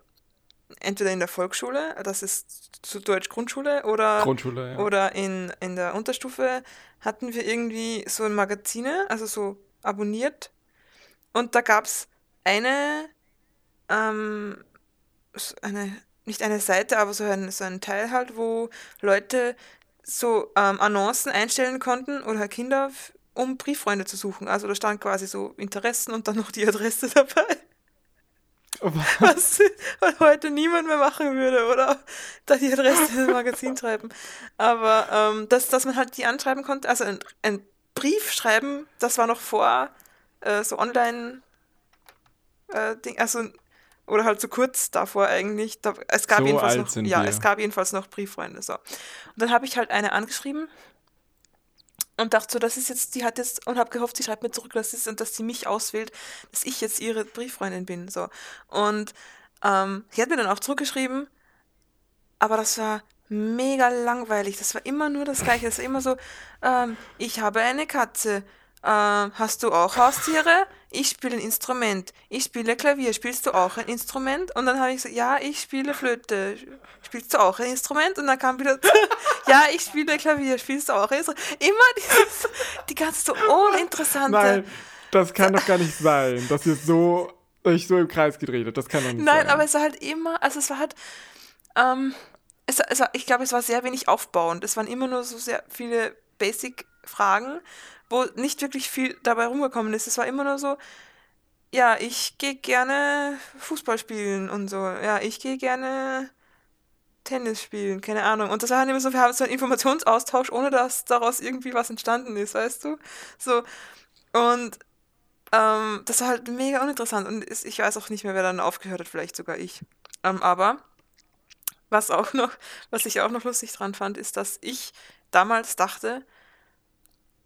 entweder in der Volksschule, das ist zu Deutsch Grundschule, oder,
Grundschule, ja.
oder in, in der Unterstufe hatten wir irgendwie so ein Magazine, also so abonniert. Und da gab es eine, ähm, eine, nicht eine Seite, aber so ein, so Teil halt, wo Leute so ähm, Annoncen einstellen konnten oder Kinder, um Brieffreunde zu suchen. Also da stand quasi so Interessen und dann noch die Adresse [laughs] dabei. [laughs] Was, was heute niemand mehr machen würde, oder da die Adresse ins Magazin schreiben. Aber ähm, dass, dass man halt die anschreiben konnte, also ein, ein Brief schreiben, das war noch vor äh, so online äh, Ding, also oder halt so kurz davor eigentlich. Da, es gab so jedenfalls noch, ja, wir. es gab jedenfalls noch Brieffreunde. So. Und dann habe ich halt eine angeschrieben und dachte so, das ist jetzt, die hat jetzt, und habe gehofft, sie schreibt mir zurück, dass, ist, dass sie mich auswählt, dass ich jetzt ihre Brieffreundin bin. So. Und ähm, sie hat mir dann auch zurückgeschrieben, aber das war mega langweilig. Das war immer nur das Gleiche. Das war immer so, ähm, ich habe eine Katze. Ähm, hast du auch Haustiere? Ich spiele ein Instrument. Ich spiele Klavier. Spielst du auch ein Instrument? Und dann habe ich gesagt, ja, ich spiele Flöte. Spielst du auch ein Instrument? Und dann kam wieder, [laughs] ja, ich spiele Klavier. Spielst du auch ein Instrument? Immer dieses, die ganze so uninteressante.
Nein, das kann doch gar nicht sein, dass ihr so, euch so im Kreis gedreht habt. Das kann doch nicht
Nein,
sein.
aber es war halt immer, also es war halt, ähm, es, es war, ich glaube, es war sehr wenig aufbauend. Es waren immer nur so sehr viele Basic-Fragen wo nicht wirklich viel dabei rumgekommen ist. Es war immer nur so, ja, ich gehe gerne Fußball spielen und so. Ja, ich gehe gerne Tennis spielen, keine Ahnung. Und das war halt immer so, wir haben so einen Informationsaustausch, ohne dass daraus irgendwie was entstanden ist, weißt du? So. Und ähm, das war halt mega uninteressant. Und ich weiß auch nicht mehr, wer dann aufgehört hat, vielleicht sogar ich. Ähm, aber was auch noch, was ich auch noch lustig dran fand, ist, dass ich damals dachte,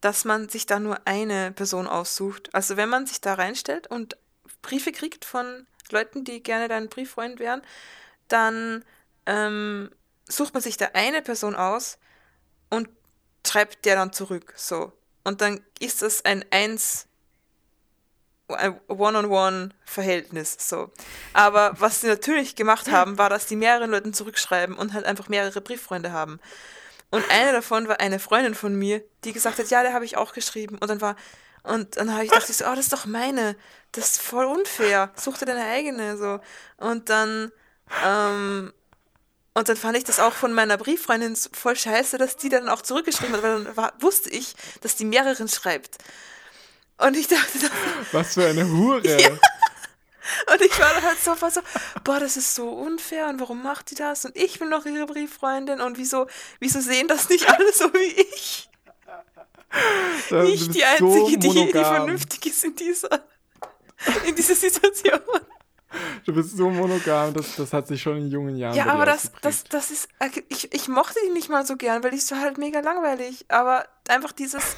dass man sich da nur eine Person aussucht. Also wenn man sich da reinstellt und Briefe kriegt von Leuten, die gerne dein Brieffreund wären, dann ähm, sucht man sich da eine Person aus und schreibt der dann zurück. So. Und dann ist das ein Eins, ein One-on-One-Verhältnis. So. Aber was sie natürlich gemacht haben, war, dass die mehreren Leuten zurückschreiben und halt einfach mehrere Brieffreunde haben. Und eine davon war eine Freundin von mir, die gesagt hat, ja, der habe ich auch geschrieben. Und dann war, und dann habe ich gedacht, so, oh, das ist doch meine. Das ist voll unfair. Such dir deine eigene. So. Und dann, ähm, und dann fand ich das auch von meiner Brieffreundin voll scheiße, dass die dann auch zurückgeschrieben hat, weil dann war, wusste ich, dass die mehreren schreibt. Und ich dachte, dann,
was für eine Hure. [laughs] Ja.
Und ich war dann halt so, so, boah, das ist so unfair und warum macht die das? Und ich bin noch ihre Brieffreundin und wieso, wieso sehen das nicht alle so wie ich? [laughs] Das ich die Einzige, so die, die vernünftig ist in dieser, in dieser Situation.
Du bist so monogam, das, das hat sich schon in jungen Jahren.
Ja, aber das, das, das ist. Äh, ich, ich mochte die nicht mal so gern, weil ich so halt mega langweilig. Aber einfach dieses.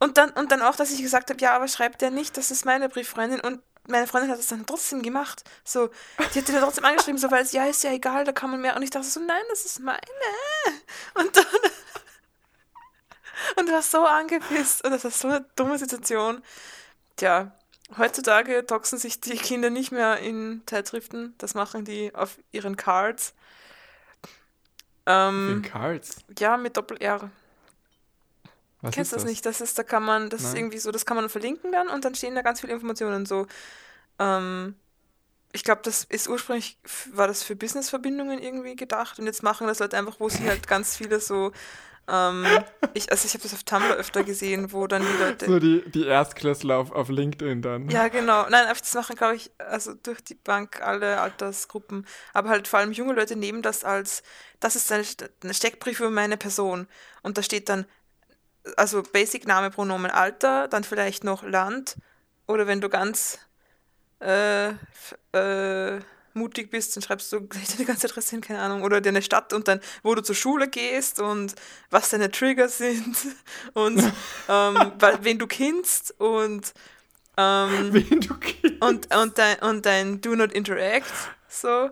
Und dann, und dann auch, dass ich gesagt habe, ja, aber schreibt der nicht, das ist meine Brieffreundin. Und meine Freundin hat es dann trotzdem gemacht. So, die hat dir trotzdem angeschrieben, so, weil es, ja, ist ja egal, da kann man mehr. Und ich dachte so, nein, das ist meine. Und dann. Und du warst so angepisst. Und das war so eine dumme Situation. Tja, heutzutage doxen sich die Kinder nicht mehr in Zeitschriften. Das machen die auf ihren Cards.
Ähm, den Cards?
Ja, mit Doppel-R. Was Kennst du das, nicht? Das ist, da kann man, das Nein. ist irgendwie so, das kann man verlinken dann und dann stehen da ganz viele Informationen so. Ähm, ich glaube, das ist ursprünglich, war das für Business-Verbindungen irgendwie gedacht und jetzt machen das Leute einfach, wo sie halt ganz viele so Ähm, ich, also ich habe das auf Tumblr öfter gesehen, wo dann die Leute.
So die, die Erstklässler auf, auf LinkedIn dann.
Ja, genau. Nein, das machen, glaube ich, also durch die Bank alle Altersgruppen. Aber halt vor allem junge Leute nehmen das als, das ist ein, ein Steckbrief für meine Person. Und da steht dann, also Basic Name, Pronomen, Alter, dann vielleicht noch Land. Oder wenn du ganz äh, äh, mutig bist, dann schreibst du [laughs] gleich deine ganze Adresse hin, keine Ahnung, oder deine Stadt und dann, wo du zur Schule gehst und was deine Trigger sind [laughs] und [laughs] ähm, wen du kennst und ähm, wen du kennst. Und, und, dein, und dein Do Not Interact, so.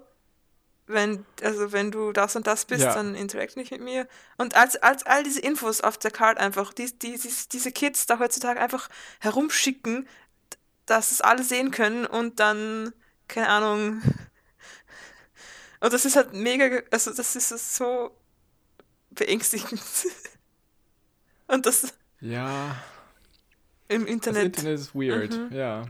Wenn, also wenn du das und das bist, ja. dann interact nicht mit mir. Und als, als all diese Infos auf der Card einfach, die, die, die, diese Kids da heutzutage einfach herumschicken, dass es alle sehen können und dann, keine Ahnung, und das ist halt mega, also das ist so beängstigend. [laughs] Und das.
Ja.
Im Internet. Das
Internet ist weird, mhm. ja.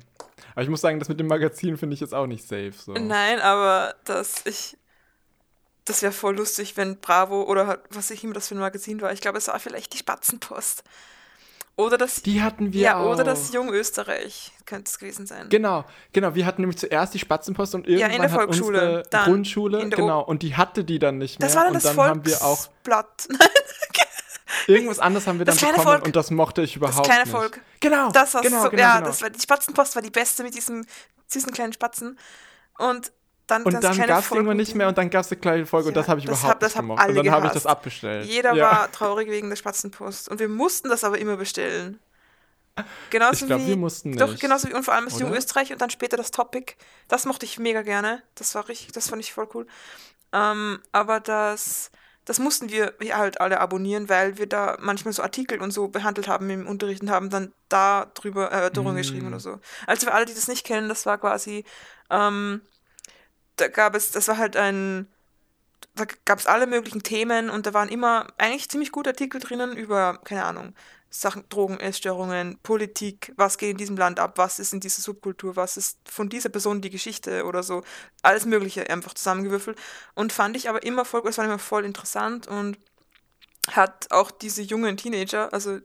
Aber ich muss sagen, das mit dem Magazin finde ich jetzt auch nicht safe. So.
Nein, aber das, ich. Das wäre voll lustig, wenn Bravo oder was ich immer das für ein Magazin war. Ich glaube, es war vielleicht die Spatzenpost. Oder das,
die hatten wir
ja,
auch.
oder das Jung Österreich könnte es gewesen sein.
Genau, genau. Wir hatten nämlich zuerst die Spatzenpost und irgendwann ja, in der Volksschule, hat unsere Grundschule, genau, und die hatte die dann nicht mehr.
Das war dann
und
das dann haben wir auch Blatt. [laughs]
Irgendwas anderes haben wir dann bekommen Volk. und das mochte ich überhaupt das kleine nicht. Volk.
Genau. Das war genau, so, genau, ja, genau. Das war, die Spatzenpost war die beste mit diesen süßen kleinen Spatzen. Und dann
und dann gab es irgendwann nicht mehr und dann gab es eine kleine Folge ja, und das habe ich das überhaupt hab, nicht gemocht. Und dann habe ich das abbestellt.
Jeder ja. war traurig wegen der Spatzenpost. Und wir mussten das aber immer bestellen. Genauso
ich glaube, wir mussten nicht. Doch,
genauso wie und vor allem das Jung Österreich und dann später das Topic. Das mochte ich mega gerne. Das war richtig, das fand ich voll cool. Ähm, aber das, das mussten wir halt alle abonnieren, weil wir da manchmal so Artikel und so behandelt haben im Unterricht und haben dann da drüber Erörterungen mm. geschrieben oder so. Also für alle, die das nicht kennen, das war quasi, ähm, da gab es, das war halt ein, da gab es alle möglichen Themen und da waren immer eigentlich ziemlich gute Artikel drinnen über, keine Ahnung, Sachen, Drogenessstörungen, Politik, was geht in diesem Land ab, was ist in dieser Subkultur, was ist von dieser Person die Geschichte oder so. Alles Mögliche einfach zusammengewürfelt. Und fand ich aber immer voll, es war immer voll interessant und hat auch diese jungen Teenager, also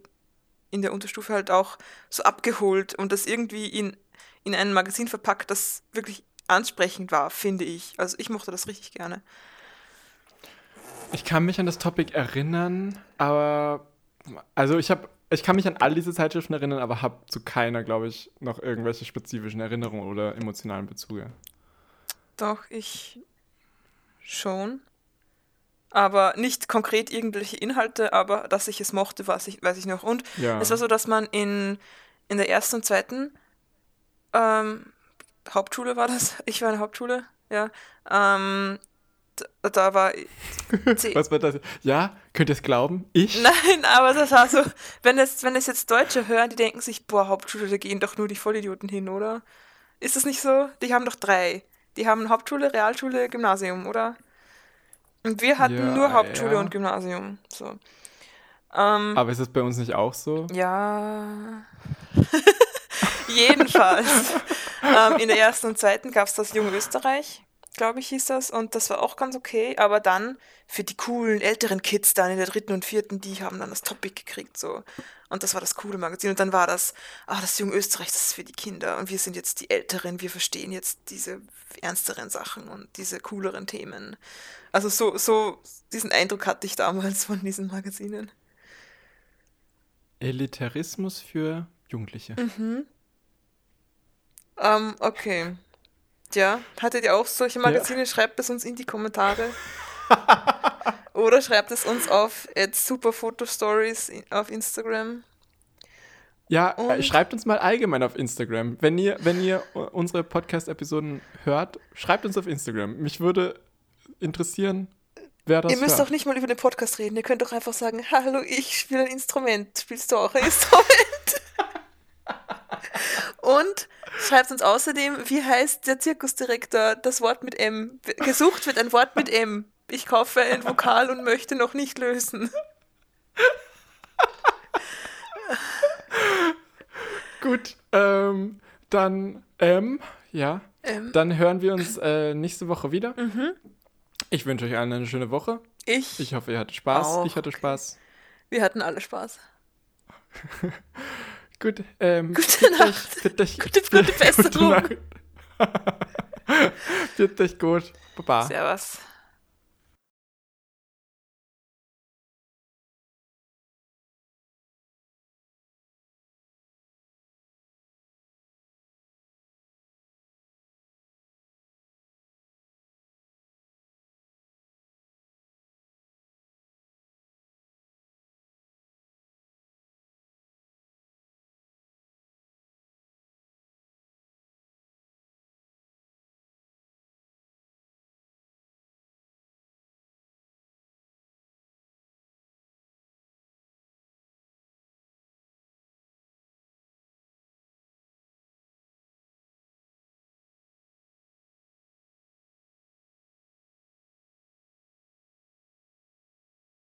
in der Unterstufe halt auch so abgeholt und das irgendwie in, in ein Magazin verpackt, das wirklich ansprechend war, finde ich. Also ich mochte das richtig gerne.
Ich kann mich an das Topic erinnern, aber also ich habe ich kann mich an all diese Zeitschriften erinnern, aber habe zu keiner, glaube ich, noch irgendwelche spezifischen Erinnerungen oder emotionalen Bezüge.
Doch, ich schon. Aber nicht konkret irgendwelche Inhalte, aber dass ich es mochte, weiß ich, weiß ich noch. Und ja. es war so, dass man in, in der ersten und zweiten ähm, Hauptschule war das, [laughs] ich war in der Hauptschule, ja, ähm, da war. [laughs]
Was war das? Ja, könnt ihr es glauben? Ich?
Nein, aber das war so, wenn es, wenn es jetzt Deutsche hören, die denken sich, boah, Hauptschule, da gehen doch nur die Vollidioten hin, oder? Ist das nicht so? Die haben doch drei. Die haben Hauptschule, Realschule, Gymnasium, oder? Und wir hatten ja, nur Hauptschule ja. und Gymnasium. So.
Ähm, aber ist das bei uns nicht auch so?
Ja. [laughs] Jedenfalls. Ähm, in der ersten und zweiten gab es das Junge Österreich glaube ich, hieß das. Und das war auch ganz okay. Aber dann für die coolen älteren Kids dann in der dritten und vierten, die haben dann das Topic gekriegt. so Und das war das coole Magazin. Und dann war das, ah, das Jung Österreich, das ist für die Kinder. Und wir sind jetzt die Älteren, wir verstehen jetzt diese ernsteren Sachen und diese cooleren Themen. Also so, so diesen Eindruck hatte ich damals von diesen Magazinen.
Elitarismus für Jugendliche.
Mhm. Ähm, okay. Ja, hattet ihr auch solche Magazine? Ja. Schreibt es uns in die Kommentare. [laughs] Oder schreibt es uns auf Superfotostories auf Instagram.
Ja, äh, Und schreibt uns mal allgemein auf Instagram. Wenn ihr, wenn ihr unsere Podcast-Episoden hört, schreibt uns auf Instagram. Mich würde interessieren, wer das
Ihr müsst
hört.
doch nicht mal über den Podcast reden. Ihr könnt doch einfach sagen, hallo, ich spiele ein Instrument. Spielst du auch ein Instrument? [laughs] Und schreibt uns außerdem, wie heißt der Zirkusdirektor das Wort mit M? Gesucht wird ein Wort mit M. Ich kaufe ein Vokal und möchte noch nicht lösen.
Gut, ähm, dann M, ja. M. Dann hören wir uns äh, nächste Woche wieder. Mhm. Ich wünsche euch allen eine schöne Woche.
Ich.
Ich hoffe, ihr hattet Spaß. Auch. Ich hatte Spaß.
Wir hatten alle Spaß. [laughs]
Gut, ähm,
gute Nacht.
Euch, euch, [laughs]
gute, gute [laughs] Besserung.
Wird [laughs] euch gut. Baba.
Servus.